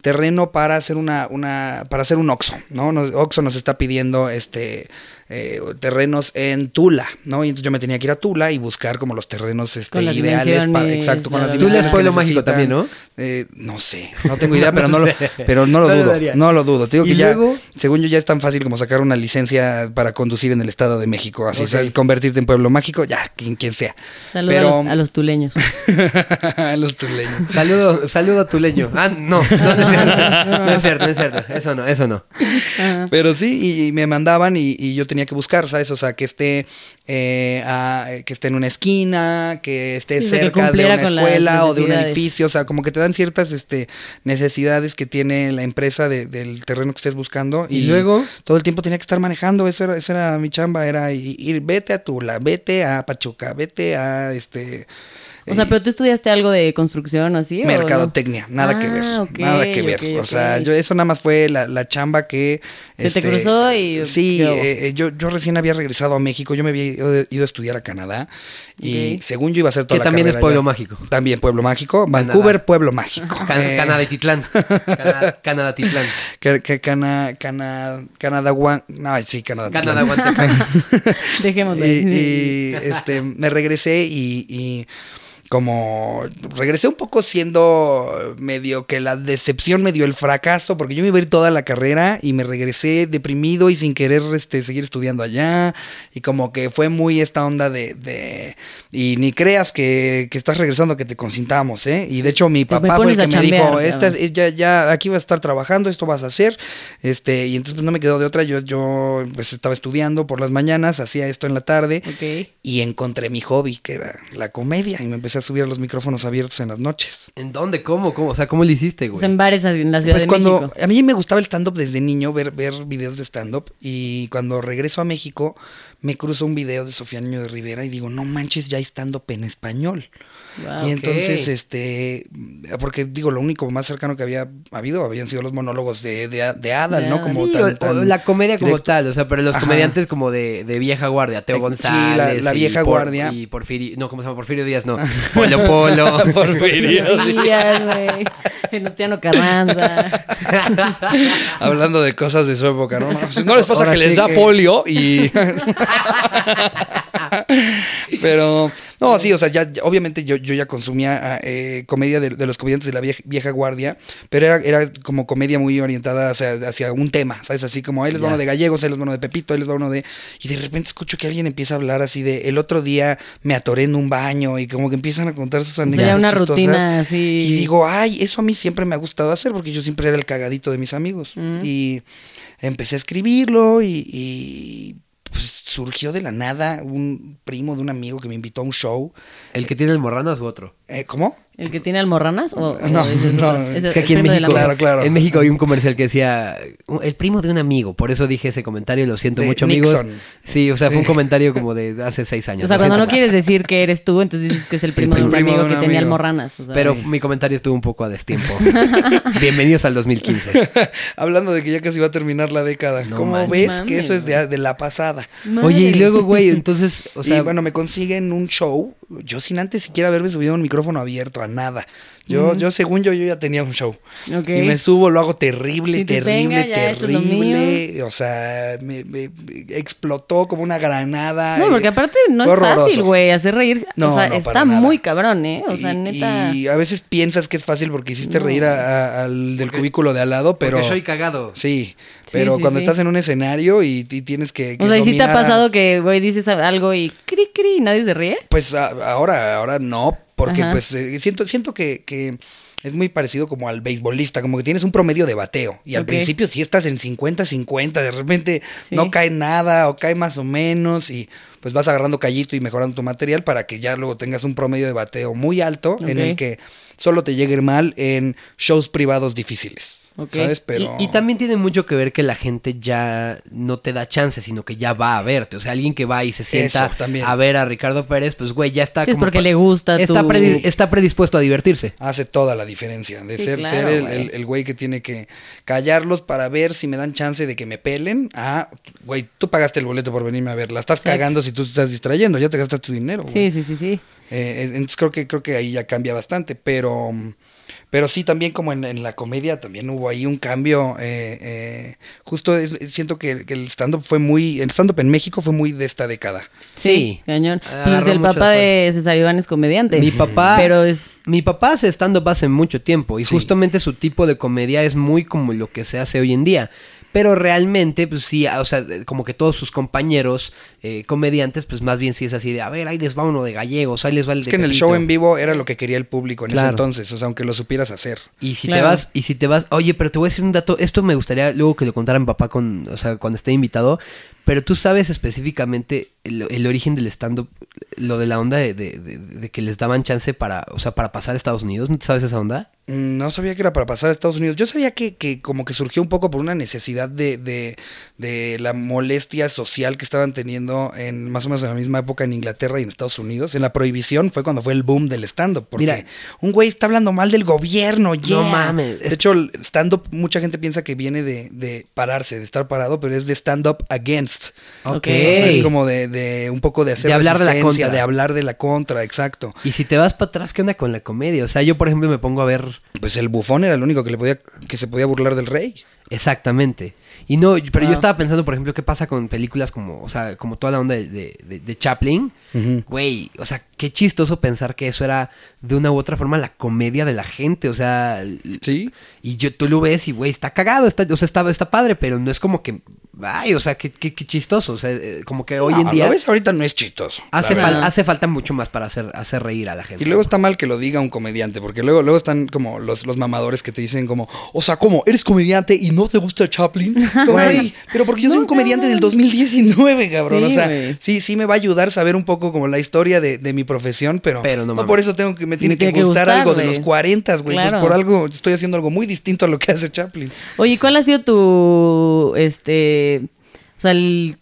terreno para hacer una, una, para hacer un Oxxo, ¿no? Oxxo nos está pidiendo este eh, terrenos en Tula, ¿no? Y entonces yo me tenía que ir a Tula y buscar como los terrenos este, Con las ideales para, exacto, con las dimensiones Tula es pueblo mágico también, ¿no? Eh, no sé, no tengo idea, pero no lo, pero no lo dudo, no lo dudo. Te digo ¿Y que ya, luego? según yo, ya es tan fácil como sacar una licencia para conducir en el Estado de México. Así, Ok. ¿sabes? convertirte en pueblo mágico, ya, quien, quien sea. Saludos Pero- a, los, a los tuleños. A los tuleños. Saludo, saludo a tu leño. Ah, no, no, no es cierto. No es cierto, no es cierto. Eso no, eso no. Pero sí, y, y me mandaban y, y yo tenía que buscar, ¿sabes? O sea, que esté, eh, a- que esté en una esquina, que esté Sí, que cerca de una escuela o de un edificio. O sea, como que te dan ciertas este, necesidades que tiene la empresa de- del terreno que estés buscando. ¿Y luego? Todo el tiempo tenía que estar manejando. Eso era, esa era mi chamba. Era ir, ir, vete a Tula, vete a Pachuca, vete a este. O sea, pero tú estudiaste algo de construcción así. ¿o no? Mercadotecnia, nada que ver, Ah, nada que ver. O sea, yo eso nada más fue la, la chamba que este, Se te cruzó y- sí, eh, eh, yo, yo recién había regresado a México, yo me había ido, ido a estudiar a Canadá y según yo iba a hacer toda Que la también es pueblo mágico. También pueblo mágico, Canadá. Vancouver pueblo mágico. Can- Eh, Canadatitlán. Cana- Canadatitlán. que, que Cana, Cana, Canadá, Guan- no, sí, Canadá. Canadá. Dejémoslo. y, ahí. y, este, me regresé y, y como regresé un poco siendo medio que la decepción, medio el fracaso, porque yo me iba a ir toda la carrera y me regresé deprimido y sin querer este, seguir estudiando allá. Y como que fue muy esta onda de... de y ni creas que, que estás regresando, que te consintamos, ¿eh? Y de hecho mi me papá fue el que me dijo, esta, ya, ya aquí vas a estar trabajando, esto vas a hacer. Este, y entonces pues, no me quedó de otra. Yo, yo pues estaba estudiando por las mañanas, hacía esto en la tarde. Y encontré mi hobby, que era la comedia, y me empecé a a subir a los micrófonos abiertos en las noches. ¿En dónde? ¿Cómo? ¿Cómo? O sea, ¿cómo lo hiciste, Pues güey? en bares en la Ciudad Pues de cuando México. a mí me gustaba el stand-up desde niño, ver, ver videos de stand-up. Y cuando regreso a México, me cruzo un video de Sofía Niño de Rivera y digo, no manches, ya hay stand-up en español. Wow. y entonces, este, porque digo, lo único más cercano que había habido habían sido los monólogos de, de, de Adal, ¿no? Como Sí, tan- o- o tan la comedia como directo. tal, o sea, pero los Ajá. comediantes como de, de vieja guardia, Teo Eh, sí, González. la- y vieja Por- guardia. Y Porfirio, no, ¿cómo se llama? Porfirio Díaz, no. Polo Polo. Díaz, güey. Venustiano Carranza. Hablando de cosas de su época, ¿no? No, no les pasa Ahora que sí les da que- polio y... Pero, no, sí, o sea, ya, ya- obviamente yo, yo ya consumía ah, eh, comedia de, de los comediantes de la vieja, vieja guardia, pero era, era como comedia muy orientada hacia, hacia un tema, ¿sabes? Así como, ahí les va Ya. uno de gallegos, ahí les va uno de Pepito, ahí les va uno de... Y de repente escucho que alguien empieza a hablar así de, el otro día me atoré en un baño y como que empiezan a contar sus anécdotas una chistosas. rutina así. Y digo, ay, eso a mí siempre me ha gustado hacer porque yo siempre era el cagadito de mis amigos. Mm. Y empecé a escribirlo y, y, pues surgió de la nada un primo de un amigo que me invitó a un show. ¿El que tiene el morranas u otro? Eh, ¿Cómo? ¿El que tiene almorranas? ¿O, o No, es no, es Es que aquí en México, Claro, claro. en México hay un comercial que decía el primo de un amigo, por eso dije ese comentario, lo siento De mucho Nixon. amigos. Sí, o sea, fue un comentario como de hace seis años. O sea, cuando no quieres decir que eres tú, entonces dices que es el primo de un primo de amigo un que tenía amigo. almorranas. o sea. Pero Sí. mi comentario estuvo un poco a destiempo. Bienvenidos al 2015. Hablando de que ya casi va a terminar la década. No ¿Cómo manches. ves que eso es de, la pasada? Oye, y luego, güey, entonces, o sea, y bueno, me consiguen un show, yo sin antes siquiera haberme subido un micrófono abierto a nada. Yo, yo según yo, yo ya tenía un show. Y me subo, lo hago terrible, Si te terrible, venga, es terrible. O sea, me, me- me explotó como una granada. No, porque aparte no es fácil, güey, hacer reír. No, o sea, no, está para nada. muy cabrón, ¿eh? O sea, y, neta. y a veces piensas que es fácil porque hiciste reír a- a- al del cubículo de al lado, pero... porque soy cagado. Sí, pero sí, cuando sí. estás en un escenario y, y tienes que, que o sea, ¿y si te ha a- pasado que, güey, dices algo y cri cri y nadie se ríe? Pues a- ahora, ahora no, porque Ajá. pues eh, siento, siento que, que es muy parecido como al beisbolista, como que tienes un promedio de bateo. Y al principio si estás en 50-50, de repente Sí. no cae nada o cae más o menos y pues vas agarrando callito y mejorando tu material para que ya luego tengas un promedio de bateo muy alto en el que solo te llegue mal en shows privados difíciles. Ok. ¿Sabes? Pero... Y, y también tiene mucho que ver que la gente ya no te da chance, sino que ya va a verte. O sea, alguien que va y se sienta Eso, a ver a Ricardo Pérez, pues güey, ya está Sí, es como porque le gusta está, tu- predi- Sí. está predispuesto a divertirse. hace toda la diferencia. De Sí, ser, claro, ser el, güey. el- el güey que tiene que callarlos para ver si me dan chance de que me pelen. Ah, güey, tú pagaste el boleto por venirme a ver. La estás Exacto. cagando si tú te estás distrayendo. Ya te gastas tu dinero. güey. Sí, sí, sí, sí. Eh, entonces creo que, creo que ahí ya cambia bastante. Pero, pero sí, también como en, en la comedia, también hubo ahí un cambio. eh, eh, justo es- siento que, que el stand-up fue muy. El stand-up en México fue muy de esta década. Sí, cañón. Agarró Pues el papá de César Iván es comediante. Mi papá, Pero es. mi papá hace stand-up hace mucho tiempo y Sí. justamente su tipo de comedia es muy como lo que se hace hoy en día. Pero realmente, pues sí, o sea, como que todos sus compañeros eh, comediantes, pues más bien sí es así de, a ver, ahí les va uno de gallegos, ahí les va el Es de que en el Pepito". show en vivo era lo que quería el público en ese entonces. O sea, aunque lo supieras hacer. Y si Claro. te vas, y si te vas, oye, pero te voy a decir un dato, esto me gustaría luego que lo contara mi papá con, o sea, cuando esté invitado, pero tú sabes específicamente el, el origen del stand-up, lo de la onda de, de- de- de que les daban chance para, o sea, para pasar a Estados Unidos, ¿no sabes esa onda? Mm, No sabía que era para pasar a Estados Unidos. Yo sabía que, que como que surgió un poco por una necesidad de, de, de la molestia social que estaban teniendo en más o menos en la misma época en Inglaterra y en Estados Unidos. En la prohibición fue cuando fue el boom del stand-up. Porque Mira. un güey está hablando mal del gobierno, yeah. mames. De hecho, el stand-up, mucha gente piensa que viene de, de pararse, de estar parado, pero es de stand-up against. Ok. O sea, es como de, de un poco de hacer De hablar de la contra. de hablar de la contra, exacto. Y si te vas para atrás, ¿qué onda con la comedia? O sea, yo por ejemplo me pongo a ver Pues el bufón era el único que le podía, que se podía burlar del rey. Exactamente. Y no, pero yo Ah. estaba pensando, por ejemplo, qué pasa con películas como, o sea, como toda la onda de, de, de- de Chaplin. Güey, o sea, qué chistoso pensar que eso era de una u otra forma la comedia de la gente, o sea, Sí. y yo tú lo ves y güey, está cagado, está, o sea, está, está padre, pero no es como que Ay, o sea, qué, qué- qué chistoso. O sea, eh, como que hoy No, en día Lo ves ahorita no es chistoso. hace, fal- hace falta mucho más para hacer, hacer reír a la gente. Y luego está mal que lo diga un comediante, porque luego, luego están como los, los mamadores que te dicen como, o sea, ¿cómo? ¿Eres comediante y no te gusta Chaplin? Como, "Güey, pero porque yo soy un comediante del 2019, cabrón. Sí, o sea, sí, sí me va a ayudar saber un poco como la historia de, de mi profesión, pero, Pero no por eso tengo que me tiene Me que, tiene que gustar, gustar, algo de los 40, güey. Claro. Pues por algo estoy haciendo algo muy distinto a lo que hace Chaplin. Oye, ¿cuál ha sido tu, este, o sea, el,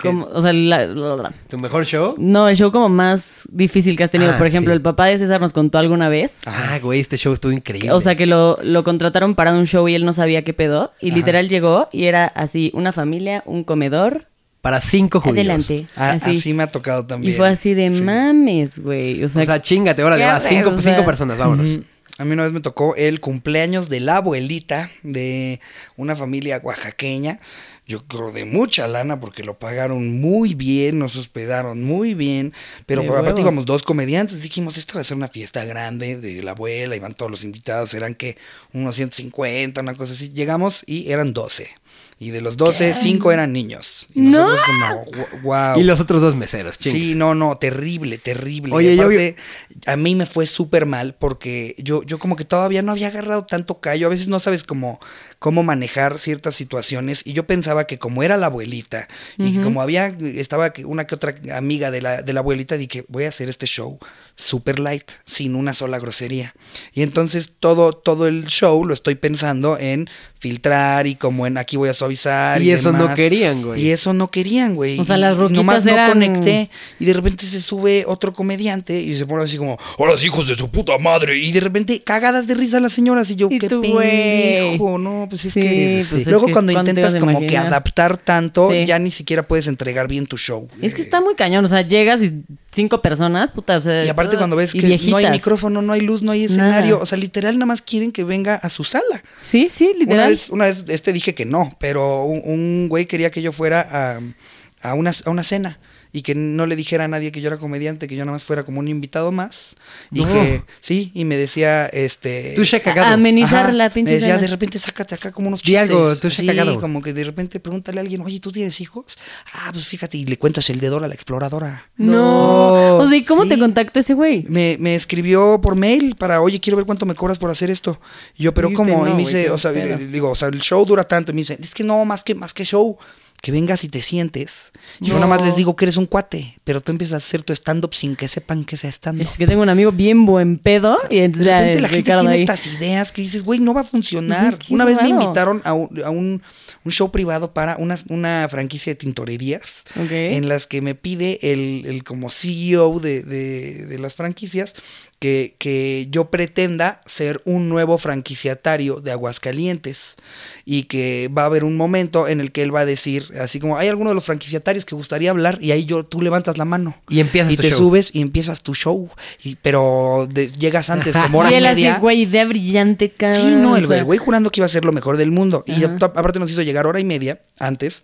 como, o sea, la- la- la- ¿Tu mejor show? no, el show como más difícil que has tenido? Ah, Por ejemplo, sí. el papá de César nos contó alguna vez. Ah, güey, este show estuvo increíble. O sea, que lo, lo contrataron para un show y él no sabía qué pedo. Y literal llegó y era así, una familia, un comedor. para cinco judíos. Adelante. Ah, así. así. me ha tocado también. Y fue así de Sí. mames, güey. O sea, O sea, chingate, órale, ¿qué va, cinco, O sea, cinco personas, vámonos. A mí una vez me tocó el cumpleaños de la abuelita de una familia oaxaqueña. Yo creo de mucha lana porque lo pagaron muy bien, nos hospedaron muy bien. Pero por aparte íbamos dos comediantes. Dijimos, esto va a ser una fiesta grande de la abuela. Iban todos los invitados, eran que unos 150, una cosa así. Llegamos y eran 12. Y de los 12, 5 eran niños. Y ¡No! nosotros como, wow. Y los otros dos meseros, chingues. Sí, no, no, terrible, terrible. Oye, y yo aparte, a mí me fue súper mal porque yo, yo como que todavía no había agarrado tanto callo. A veces no sabes cómo, cómo manejar ciertas situaciones. Y yo pensaba que como era la abuelita y que como había, estaba una que otra amiga de la, de la abuelita, dije, voy a hacer este show super light, sin una sola grosería. Y entonces todo, todo el show lo estoy pensando en filtrar y como en aquí voy a suavizar. Y eso no querían, güey. Y eso no querían, güey. O sea, las y ruquitas Nomás no conecté. Y de repente se sube otro comediante y se pone así como, hola hijos de su puta madre. Y de repente cagadas de risa las señoras. Y yo, Y qué tú, güey. pendejo. No, pues es Sí, que. pues es Luego que cuando ¿cuánto intentas como que adaptar tanto, Sí. ya ni siquiera puedes entregar bien tu show. Es que está muy cañón. O sea, llegas y cinco personas, puta, o sea. Y aparte cuando ves que no hay micrófono, no hay luz, no hay escenario, Nada. o sea, literal nada más quieren que venga a su sala. Sí, sí, Una literal. vez, una vez este dije que no, pero un, un güey quería que yo fuera a, a, una, a una cena y que no le dijera a nadie que yo era comediante, que yo nada más fuera como un invitado más. Y No. que, sí, y me decía, este... Tú se cagado. Amenizar Ajá, la pinche Me decía, de repente sácate acá como unos chistes. algo, tú se sí, cagado. como que de repente pregúntale a alguien, oye, ¿tú tienes hijos? Ah, pues fíjate, y le cuentas el dedo a la exploradora. No. O sea, ¿y cómo te contactó ese güey? Me, me escribió por mail para, oye, quiero ver cuánto me cobras por hacer esto. Y yo, pero ¿cómo? y no, me güey, dice, o sea, digo, o sea, el show dura tanto. Y me dice, es que no, más que, más que show. Que vengas y te sientes. Yo nada más les digo que eres un cuate, pero tú empiezas a hacer tu stand-up sin que sepan que sea stand-up. Es que tengo un amigo bien buen pedo y De entonces ya repente la gente tiene ahí. estas ideas que dices, güey, no va a funcionar. Una vez me invitaron a un, a un- un show privado para una, una franquicia de tintorerías en las que me pide el, el como CEO de, de- de las franquicias que, que yo pretenda ser un nuevo franquiciatario de Aguascalientes y que va a haber un momento en el que él va a decir, así como, hay alguno de los franquiciatarios que gustaría hablar y ahí yo, tú levantas la mano. Y empiezas Y tu te show. subes y empiezas tu show. Y, pero de- llegas antes, como hora Y y media. güey, idea brillante, cabrón. Sí, no, el güey, el jurando que iba a ser lo mejor del mundo. Y Ajá. ap- aparte nos hizo llegar hora y media antes.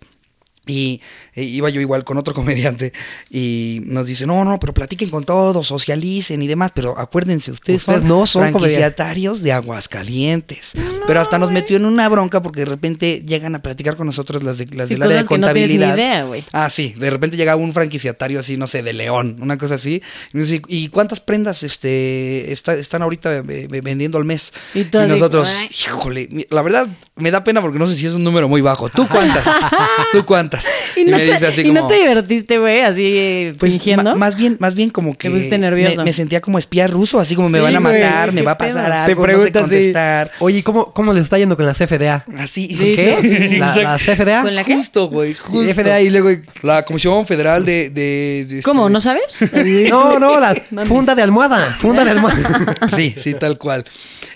Y e iba yo igual con otro comediante y nos dice, no, no, pero platiquen con todos, socialicen y demás, pero acuérdense, ustedes, Ustedes son, no son franquiciatarios de Aguascalientes. pero hasta nos metió en una bronca porque de repente llegan a platicar con nosotros las, de, las Sí, del área de que no contabilidad. idea, güey. Ah, sí, de repente llega un franquiciatario así, no sé, de León, una cosa así. Y, nos dice, ¿y cuántas prendas este, está- están ahorita eh, eh, vendiendo al mes? Y Y, nosotros, híjole, la verdad me da pena porque no sé si es un número muy bajo. ¿Tú cuántas? ¿Tú cuántas? Y no, me te, dice así y no como, te divertiste, güey, así eh, pues, fingiendo. más bien, más bien como que nervioso. Me, me sentía como espía ruso, así como me Sí, van a matar, me va a pasar pedo. Te algo, no sé contestar. oye, ¿cómo, ¿cómo les está yendo con la CFDA? Así. ¿Qué? ¿La, la CFDA? ¿Con la qué? Justo, güey, justo. FDA y luego... La Comisión Federal de... de- de este- ¿Cómo? ¿No sabes? No, no, la funda de almohada, funda de almohada. Sí, sí, tal cual.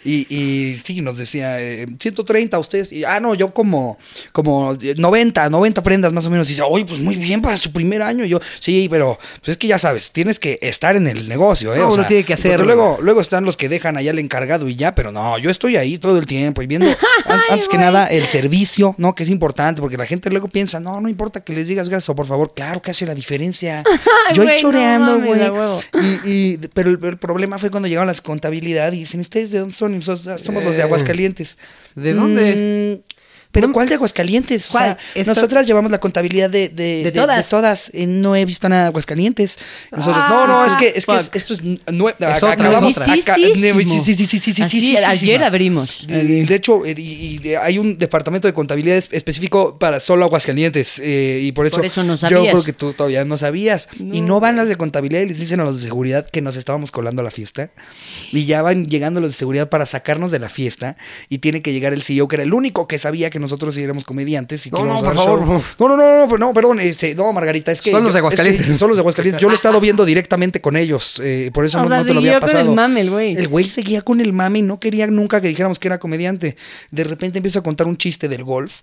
Y, y sí, nos decía, eh, 130 ustedes. Y, ah, no, yo como, como 90, 90 prendas más o menos. Y dice, oye, pues muy bien para su primer año. Y yo, sí, pero pues es que ya sabes, tienes que estar en el negocio, ¿eh? No, O uno sea, tiene que hacerlo. Luego, luego están los que dejan allá al encargado y ya, pero no, yo estoy ahí todo el tiempo y viendo, an- Ay, antes que nada, el servicio, ¿no? Que es importante, porque la gente luego piensa, no, no importa que les digas gracias o por favor, claro que hace la diferencia. Ay, yo ahí choreando, güey. Y, y- pero el, el problema fue cuando llegaron las contabilidad y dicen, ¿ustedes de dónde son? Y nosotros "Ah, somos los de Eh, Aguascalientes. ¿de dónde? Mm, ¿Pero cuál de Aguascalientes? O ¿Cuál? sea, Esta- nosotras llevamos la contabilidad de, de, De todas. de todas. Eh, no he visto nada de Aguascalientes. Nosotros, Ah, no, no, es que, es que es- esto es nue- Es acabamos acá- sí, sí, sí, sí, sí, sí, Así, sí, sí, ayer abrimos. Eh, De hecho, eh, y, y hay un departamento de contabilidad es- específico para solo Aguascalientes. eh, y por eso, Por eso no yo sabías. creo que tú todavía no sabías. Y no van las de contabilidad y les dicen a los de seguridad que nos estábamos colando a la fiesta. Y ya van llegando los de seguridad para sacarnos de la fiesta. Y tiene que llegar el CEO, que era el único que sabía que nosotros sí éramos comediantes. Y que No, íbamos no, por favor, show. No, no, no, no, no, perdón. Este, no, Margarita, es que. Son los de es que Aguascalientes. son los de Aguascalientes. Yo lo he estado viendo directamente con ellos. eh, por eso O no, sea, no te lo había siguió con pasado. el mame el güey. El güey seguía con el mame y no quería nunca que dijéramos que era comediante. De repente empiezo a contar un chiste del golf.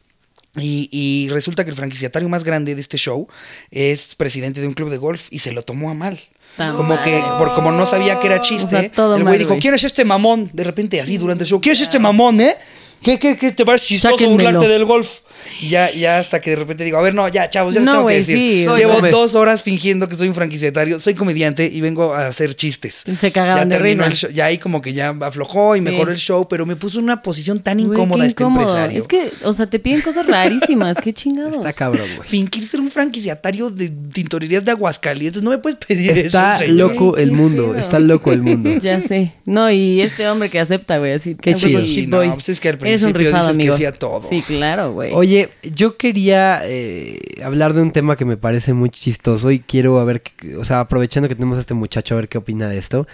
Y, y resulta que el franquiciatario más grande de este show es presidente de un club de golf y se lo tomó a mal. Tan Como mal. que, por como no sabía que era chiste, O sea, todo el güey dijo. ¿quién es este mamón? De repente, así durante el show, ¿quién es este mamón, eh? ¿Qué, qué, qué te parece chistoso Sáquenmelo. burlarte del golf? Y ya, ya hasta que de repente digo, a ver, no, ya, chavos, ya les No, tengo güey, que decir. sí, Soy Llevo dos horas fingiendo que soy un franquiciatario, soy comediante y vengo a hacer chistes. Se cagaban ya de terminó risa. el show, ya ahí como que ya aflojó y Sí. mejoró el show, pero me puso en una posición tan Güey, incómoda este incómodo. empresario. Es que, o sea, te piden cosas rarísimas. Qué chingados. Está cabrón, güey. Fingir ser un franquiciatario de tintorerías de Aguascalientes, no me puedes pedir Está eso, señor. loco el Qué mundo, pedo. está loco el mundo. Ya sé. No, y este hombre que acepta, güey, así. Qué "Ah, chido. Sí, no, boy". pues es que al Eres un principio rifado, dices que amigo. sí a todo. Sí, claro, güey. Oye, yo quería eh, hablar de un tema que me parece muy chistoso y quiero a ver, o sea, aprovechando que tenemos a este muchacho, a ver qué opina de esto.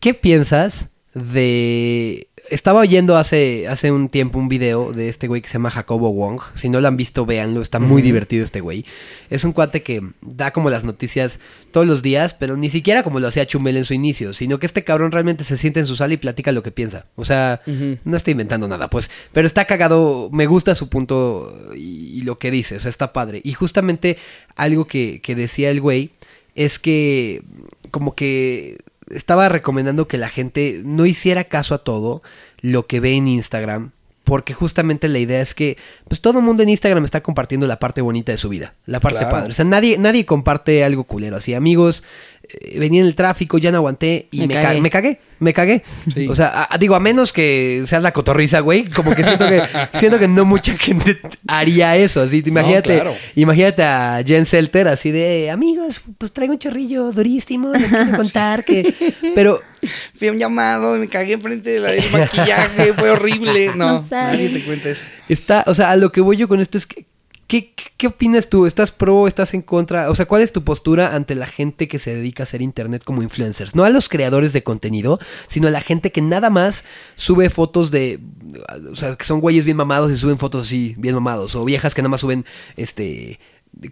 ¿Qué piensas de... Estaba oyendo hace, hace un tiempo un video de este güey que se llama Jacobo Wong. Si no lo han visto, véanlo. Está muy divertido este güey. Es un cuate que da como las noticias todos los días, pero ni siquiera como lo hacía Chumel en su inicio, sino que este cabrón realmente se siente en su sala y platica lo que piensa. O sea, no está inventando nada, pues. Pero está cagado, me gusta su punto y, y lo que dice, o sea, está padre. Y justamente algo que, que decía el güey es que como que estaba recomendando que la gente no hiciera caso a todo lo que ve en Instagram. Porque justamente la idea es que pues todo el mundo en Instagram está compartiendo la parte bonita de su vida, la parte Claro. padre. O sea, nadie, nadie comparte algo culero. Así, amigos, venía en el tráfico, ya no aguanté y Me me, ca- cagué. me cagué, me cagué. Sí. O sea, a- digo, a menos que seas la cotorriza, güey, como que siento que siento que no mucha gente haría eso. Así, No, imagínate, claro. imagínate a Jen Selter así de, amigos, pues traigo un chorrillo durísimo, les quiero contar que... Pero Fui a un llamado y me cagué enfrente de la del maquillaje, fue horrible. No, No nadie te cuenta eso. Está, o sea, a lo que voy yo con esto es que, ¿qué, qué, qué opinas tú? ¿Estás pro? ¿Estás en contra? O sea, ¿cuál es tu postura ante la gente que se dedica a hacer internet como influencers? No a los creadores de contenido, sino a la gente que nada más sube fotos de, o sea, que son güeyes bien mamados y suben fotos así, bien mamados, o viejas que nada más suben, este,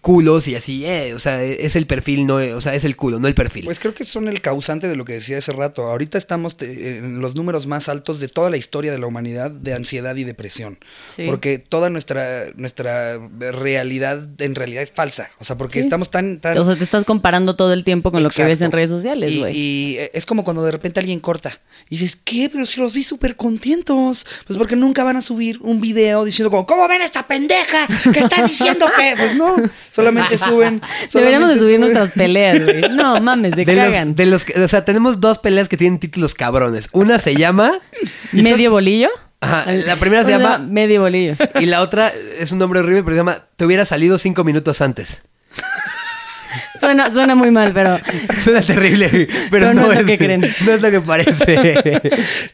culos y así, eh, o sea, es el perfil, no, o sea, es el culo, no el perfil. Pues creo que son el causante de lo que decía hace rato. Ahorita estamos en los números más altos de toda la historia de la humanidad de ansiedad y depresión. Sí. Porque toda nuestra, nuestra realidad en realidad es falsa. O sea, porque Sí. estamos tan... tan O sea, te estás comparando todo el tiempo con lo que ves en redes sociales, Y- güey. Y, eh, es como cuando de repente alguien corta. Y dices, ¿qué? Pero si los vi súper contentos. Pues porque nunca van a subir un video diciendo como, ¿cómo ven esta pendeja? ¿Qué estás diciendo que? Pues no, solamente suben. Deberíamos de subir suben. nuestras peleas, güey. No, mames, se de cagan. los, de los que- o sea, tenemos dos peleas que tienen títulos cabrones. Una se llama... son- ¿Medio bolillo? Ajá, la primera se ¿Cómo llama Medio bolillo. Y la otra es un nombre horrible, pero se llama Te hubiera salido cinco minutos antes. Suena, suena muy mal, pero Suena terrible, pero, Pero no, no es lo que creen. No es lo que parece.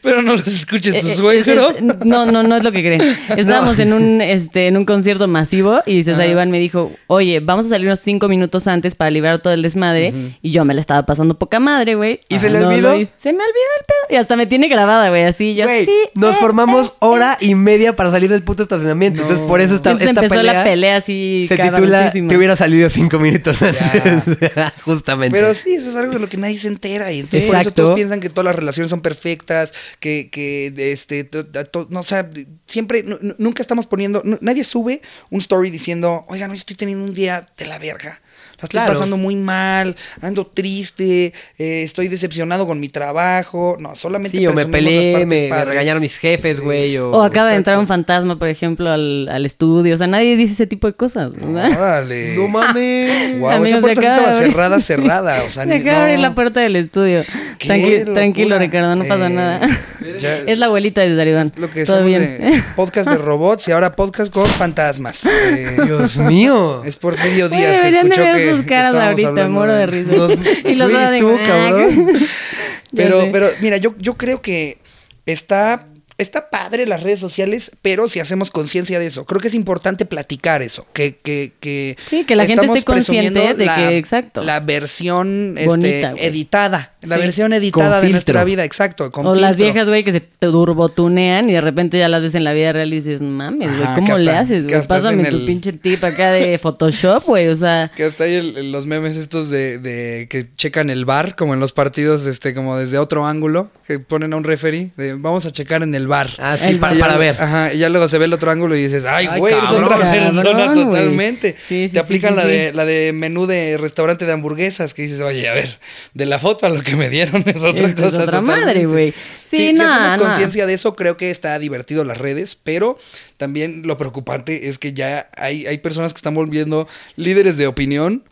Pero no los escuches Eh, tu eh, suegro. es- no, no, no es lo que creen. Estábamos en un este en un concierto masivo y César Iván me dijo, oye, vamos a salir unos cinco minutos antes para librar todo el desmadre. Y yo me la estaba pasando poca madre, güey. ¿Y se le No, olvidó? se me olvidó el pedo. Y hasta me tiene grabada, güey, así. Yo, sí. nos eh, formamos eh, hora y media para salir del puto estacionamiento. Entonces, por eso esta, Entonces esta empezó pelea, la pelea así se titula. Te hubiera salido cinco minutos antes. Justamente. Pero sí, eso es algo de lo que nadie se entera. Y entonces por eso Exacto. todos piensan que todas las relaciones son perfectas, que, que este, to- to- no, o sea, siempre, nu- nu- nunca estamos poniendo, nadie sube un story diciendo, oigan, hoy estoy teniendo un día de la verga. La estoy Claro. pasando muy mal, ando triste, eh, estoy decepcionado con mi trabajo. No, solamente Sí, o me peleé, me, me regañaron mis jefes, güey. O, O acaba de entrar un fantasma, por ejemplo, al, al estudio. O sea, nadie dice ese tipo de cosas, ¿verdad? Órale. No mames. Wow, Amigos, esa puerta se estaba abrir. cerrada, cerrada. O sea, Se acaba de abrir no. la puerta del estudio. Tranqui- locura. tranquilo, Ricardo, no pasa Eh, nada. ya- Es la abuelita de Daribán. lo que Todo bien. de podcast de robots y ahora podcast con fantasmas. Eh, Dios mío. es Porfirio Díaz que deberían de escuchó que sus caras ahorita, moro de risa. Nos- y los de- cabrón. Pero, pero mira, yo, yo creo que está, está padre las redes sociales, pero si hacemos conciencia de eso, creo que es importante platicar eso, que, que, que Sí, que la gente esté consciente de la- que, exacto. La versión este, Bonita, editada, la Sí. versión Con editada de filtro. nuestra vida, exacto. con o las viejas, güey, que se turbotunean y de repente ya las ves en la vida real y dices, mames, güey, ¿cómo le haces, güey? Pásame tu el- pinche tip acá de Photoshop, güey, o sea... Que hasta ahí el- los memes estos de, de que checan el bar, como en los partidos, este, como desde otro ángulo, que ponen a un referee, de vamos a checar en el bar. Ah, sí, El para, para ver. Ajá, y ya luego se ve el otro ángulo y dices, ay, güey, es cabrón. otra persona totalmente. Sí, sí, Te aplican sí, la, sí. De, la de menú de restaurante de hamburguesas, que dices, oye, a ver, de la foto a lo que me dieron es otra Esto es cosa. otra totalmente". madre, güey. Sí, si no, hacemos no. conciencia de eso, creo que está divertido las redes, pero también lo preocupante es que ya hay, hay personas que están volviendo líderes de opinión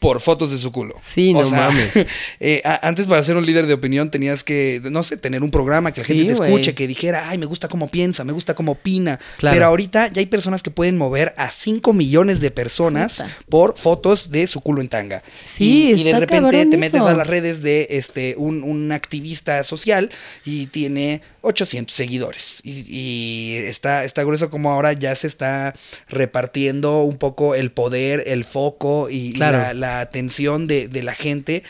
por fotos de su culo. Sí, no mames. eh, a- antes para ser un líder de opinión tenías que, no sé, tener un programa que la gente Sí, te escuche, que dijera, ay, me gusta cómo piensa, me gusta cómo opina. Claro. Pero ahorita ya hay personas que pueden mover a 5 millones de personas Puta. por fotos de su culo en tanga. Sí, y, y de repente te metes eso. a las redes de este un, un activista social y tiene 800 seguidores. Y, y está, está grueso como ahora ya se está repartiendo un poco el poder, el foco y, y Claro. la, la atención de, de la gente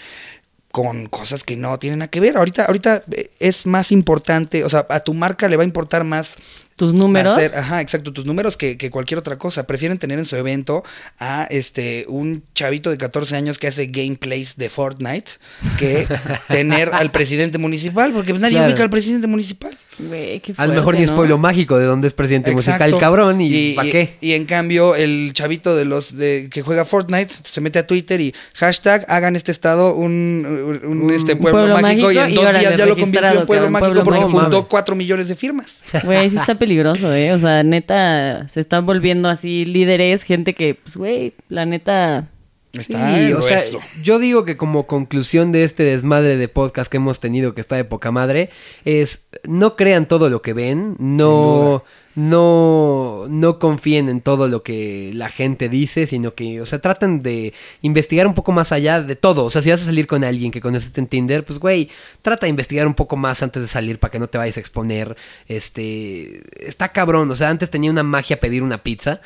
con cosas que no tienen nada que ver. Ahorita, ahorita eh, es más importante, o sea, a tu marca le va a importar más Tus números. hacer- ajá, exacto, tus números que, que cualquier otra cosa. Prefieren tener en su evento a este un chavito de 14 años que hace gameplays de Fortnite que tener al presidente municipal, porque pues nadie Claro. ubica al presidente municipal. Güey, qué A lo mejor fuerte, ni es ¿no? pueblo mágico de donde es presidente musical Exacto. cabrón y, ¿para y- qué? y en cambio, el chavito de los de que juega Fortnite se mete a Twitter y hashtag hagan este estado un, un, Un este pueblo, pueblo mágico, y en y dos órale, días ya lo convirtió en pueblo cabrón, mágico pueblo porque mágico. juntó cuatro millones de firmas. Güey, sí está peligroso, ¿eh? O sea, neta, se están volviendo así líderes, gente que, pues, güey, la neta... Está Sí, o sea, yo digo que como conclusión de este desmadre de podcast que hemos tenido, que está de poca madre, es no crean todo lo que ven, no, no, no confíen en todo lo que la gente dice, sino que, o sea, traten de investigar un poco más allá de todo. O sea, si vas a salir con alguien que conociste en Tinder, pues, güey, trata de investigar un poco más antes de salir para que no te vayas a exponer. Este, está cabrón. O sea, antes tenía una magia pedir una pizza.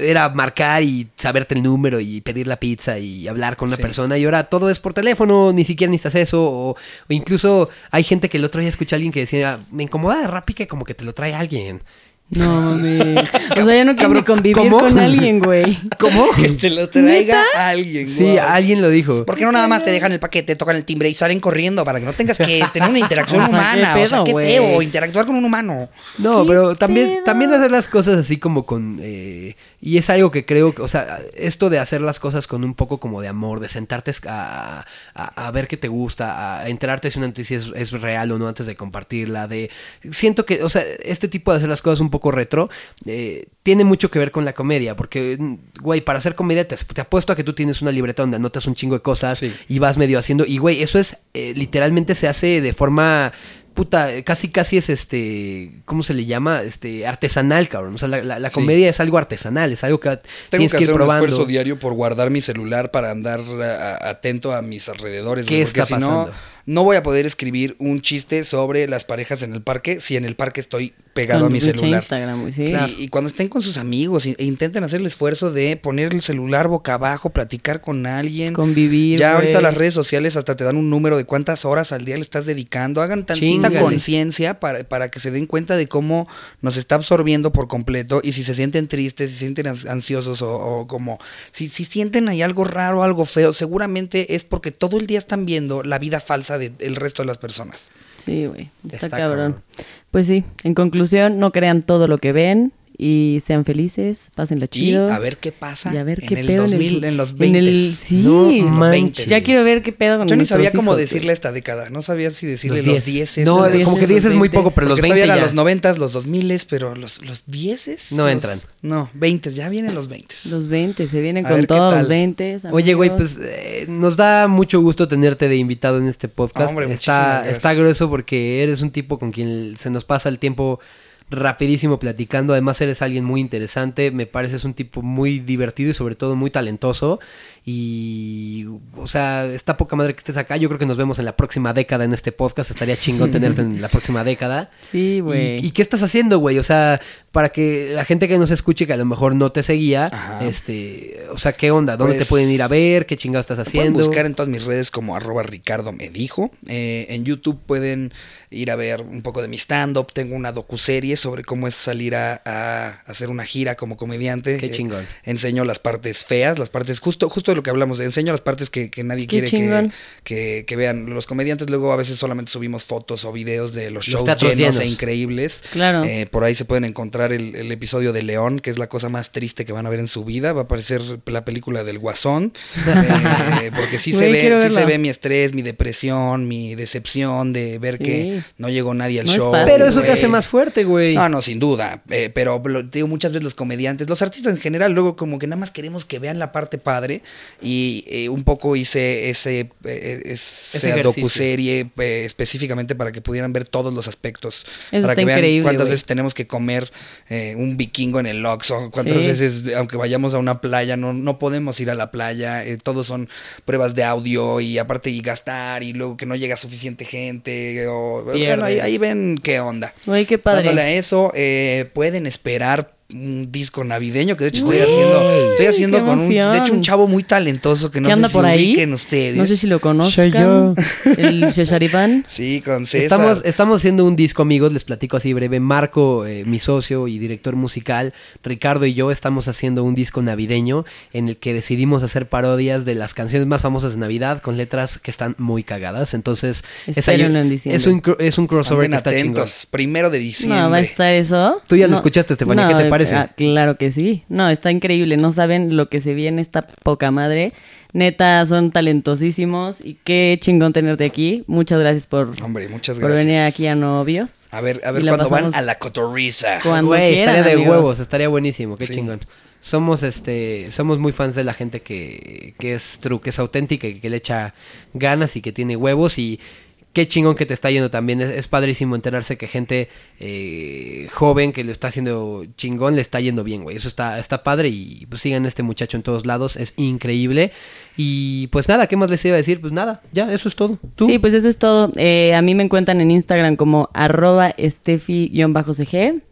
Era marcar y saberte el número y pedir la pizza y hablar con una Sí. persona. Y ahora todo es por teléfono, ni siquiera necesitas eso. O, o incluso hay gente que el otro día escuché a alguien que decía, me incomoda de Rappi que como que te lo trae alguien. No, mami. O sea, yo no quiero ni convivir ¿cómo? con alguien, güey. ¿Cómo? Que te lo traiga alguien. Sí, guau. alguien lo dijo. ¿Por qué no nada más te dejan el paquete, tocan el timbre y salen corriendo para que no tengas que tener una interacción O sea, humana? ¿qué o sea, qué güey? feo interactuar con un humano. No, ¿Qué pero también, pedo? también hacer las cosas así como con... eh, y es algo que creo, que, o sea, esto de hacer las cosas con un poco como de amor, de sentarte a, a- a ver qué te gusta, a enterarte si una noticia es, es real o no antes de compartirla, de... Siento que, o sea, este tipo de hacer las cosas un poco retro eh, tiene mucho que ver con la comedia, porque, güey, para hacer comedia te, te apuesto a que tú tienes una libreta donde anotas un chingo de cosas Sí. y vas medio haciendo... Y, güey, eso es, eh, literalmente se hace de forma puta, casi casi es este, ¿cómo se le llama? Este, artesanal, cabrón. O sea, la, la- la Sí. comedia es algo artesanal, es algo que Tengo tienes que que ir hacer un probando. esfuerzo diario por guardar mi celular para andar a- atento a mis alrededores. ¿Qué porque está si pasando? no voy a poder escribir un chiste sobre las parejas en el parque si en el parque estoy pegado Con a mi celular. Instagram, sí. Y, y cuando estén con sus amigos e intenten hacer el esfuerzo de poner el celular boca abajo, platicar con alguien. Convivir, Ya ahorita las redes sociales hasta te dan un número de cuántas horas al día le estás dedicando. Hagan tantita conciencia para, para que se den cuenta de cómo nos está absorbiendo por completo y si se sienten tristes, si se sienten ans- ansiosos o, o como si, si sienten ahí algo raro, algo feo, seguramente es porque todo el día están viendo la vida falsa del resto de las personas. Sí, güey. Está, Está cabrón. cabrón. Pues sí, en conclusión, no crean todo lo que ven y sean felices, pásenla Y chido. a ver qué pasa Y a ver en qué el pedo 2000, en, en, el, los en 20. el- sí. No En los manches. 20. ya quiero ver qué pedo con Yo ni sabía cómo hijos, decirle esta década. No sabía si decirle Los los 10. 10. No, los como que 10, 10 es muy los poco, pero los Porque 20 todavía ya. los 90, los 2000, pero los, los 10 No entran. No, 20, ya vienen los 20. Los 20, se vienen A con todos los 20. Oye, güey, pues eh, nos da mucho gusto tenerte de invitado en este podcast. Hombre, está, está grueso porque eres un tipo con quien se nos pasa el tiempo rapidísimo platicando. Además, eres alguien muy interesante. Me pareces un tipo muy divertido y sobre todo muy talentoso. Y, o sea, está poca madre que estés acá. Yo creo que nos vemos en la próxima década en este podcast. Estaría chingón tenerte en la próxima década. Sí, güey. ¿Y, y qué estás haciendo, güey? O sea, para que la gente que nos escuche, que a lo mejor no te seguía, Ajá. este, o sea, ¿qué onda? ¿Dónde Pues, te pueden ir a ver? ¿Qué chingado estás Me Pueden haciendo? buscar en todas mis redes como arroba Ricardo me dijo. Eh, en YouTube pueden ir a ver un poco de mi stand-up. Tengo una docuserie sobre cómo es salir a, a hacer una gira como comediante. Qué Eh, chingón. enseño las partes feas, las partes, justo, justo de lo que hablamos, de enseño las partes que, que nadie Qué quiere que, que, que vean. Los comediantes luego a veces solamente subimos fotos o videos de los Los shows teatros llenos, llenos. e increíbles. Claro. Eh, por ahí se pueden encontrar el, el episodio de León, que es la cosa más triste que van a ver en su vida. Va a aparecer la película del Guasón. eh, porque sí, se ve, sí se ve mi estrés, mi depresión, mi decepción de ver que no llegó nadie al No es show. fácil, Pero eso te hace más fuerte, güey. No, no, sin duda. Eh, pero lo- te digo, muchas veces los comediantes, los artistas en general, luego como que nada más queremos que vean la parte padre. Y eh, un poco hice ese, eh, esa ejercicio. docuserie eh, específicamente para que pudieran ver todos los aspectos. Eso para está que vean increíble, cuántas güey. veces tenemos que comer eh, un vikingo en el Oxxo, cuántas Sí. veces, aunque vayamos a una playa, no, no podemos ir a la playa. eh, todos son pruebas de audio y aparte y gastar y luego que no llega suficiente gente. O, bueno, ahí, ahí ven qué onda. Güey, qué padre. Dándole a eso, eh, pueden esperar un disco navideño que de hecho estoy haciendo estoy haciendo con un de hecho un chavo muy talentoso que no ¿Qué sé anda si por ahí? ubiquen ustedes No sé si lo conozcan. Soy yo. El Shesharibán. sí con César Estamos, estamos haciendo un disco, amigos, les platico así breve. Marco, eh, mi socio y director musical, Ricardo y yo estamos haciendo un disco navideño en el que decidimos hacer parodias de las canciones más famosas de Navidad con letras que están muy cagadas. Entonces, es, ahí- en es un, es un crossover que está chingón. atentos primero de diciembre No, va a estar eso. Tú ya lo escuchaste, Estefanía, ¿qué te eh, parece? ah, claro que sí. No, está increíble. No saben lo que se viene esta poca madre. Neta, son talentosísimos y qué chingón tenerte aquí. Muchas gracias por, hombre muchas por venir aquí a Novios. a ver a ver cuando van a la cotorriza Cuando Güey, quieran, estaría de amigos. huevos, estaría buenísimo, qué Sí. chingón. Somos este, somos muy fans de la gente que, que es true, que es auténtica, y que le echa ganas y que tiene huevos y qué chingón que te está yendo también. Es, es padrísimo enterarse que gente eh, joven que lo está haciendo chingón le está yendo bien, güey. Eso está, está padre y pues sigan a este muchacho en todos lados, es increíble. Y pues nada, ¿qué más les iba a decir? Pues nada, ya, eso es todo. ¿Tú? Sí, pues eso es todo. Eh, a mí me encuentran en Instagram como arroba estefi-cg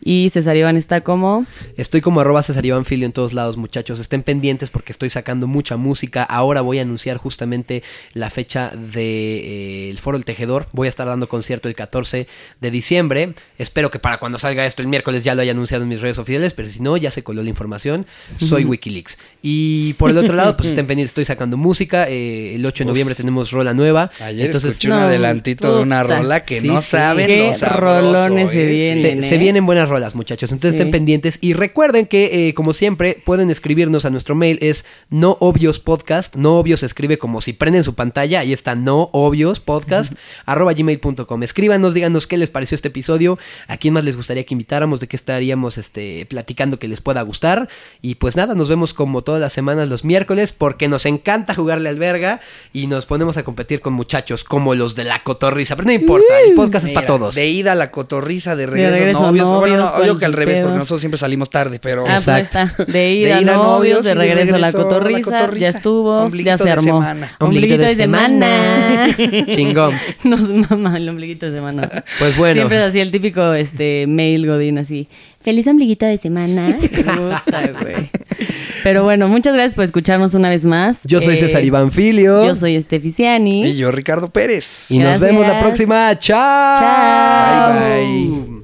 y César Iván está como... Estoy como arroba César Iván Filio en todos lados, muchachos. Estén pendientes porque estoy sacando mucha música. Ahora voy a anunciar justamente la fecha del de, eh, Foro El Tejedor. Voy a estar dando concierto el 14 de diciembre. Espero que para cuando salga esto el miércoles ya lo haya anunciado en mis redes oficiales, pero si no, ya se coló la información. Soy Wikileaks. Y por el otro lado, pues estén pendientes. Estoy sacando música. Eh, el 8 de noviembre tenemos rola nueva. ayer Entonces, escuché un no, adelantito de una rola que Sí, no sí. saben Qué lo sabroso, rolones se vienen. se ¿eh? vienen buenas rolas, muchachos. Entonces Sí. estén pendientes. Y recuerden que, eh, como siempre, pueden escribirnos a nuestro mail. Es no obvios podcast. No obvios se escribe como si prenden su pantalla. Ahí está no obvios podcast. arroba gmail.com. Escríbanos, díganos qué les pareció este episodio. A quién más les gustaría que invitáramos. De qué estaríamos este, platicando que les pueda gustar. Y pues nada, nos vemos como todas las semanas los miércoles. Porque nos encanta jugarle al verga. Y nos ponemos a competir con muchachos como los de la cotorriza. Pero no importa, el podcast es para todos. De ida a la cotorriza, de regreso, regreso, novios. Bueno, no, novios, obvio ¿cuál que al revés, porque nosotros siempre salimos tarde, pero. Ah, pues Exacto. está. De ida, De ida, novios, novios de y de regreso, a la regreso cotorriza. Ya estuvo, Ombliguito ya se de armó. semana. Ombliguito de semana. Chingón. Nos mama el ombliguito de semana. Pues bueno. Siempre es así el típico este mail godín así. Feliz ombliguito de semana. Puta, güey. Pero bueno, muchas gracias por escucharnos una vez más. Yo soy Eh, César Iván Filio. Yo soy Esteficiani. Y yo, Ricardo Pérez. Y nos vemos la próxima. Chao. Chao. Bye, bye.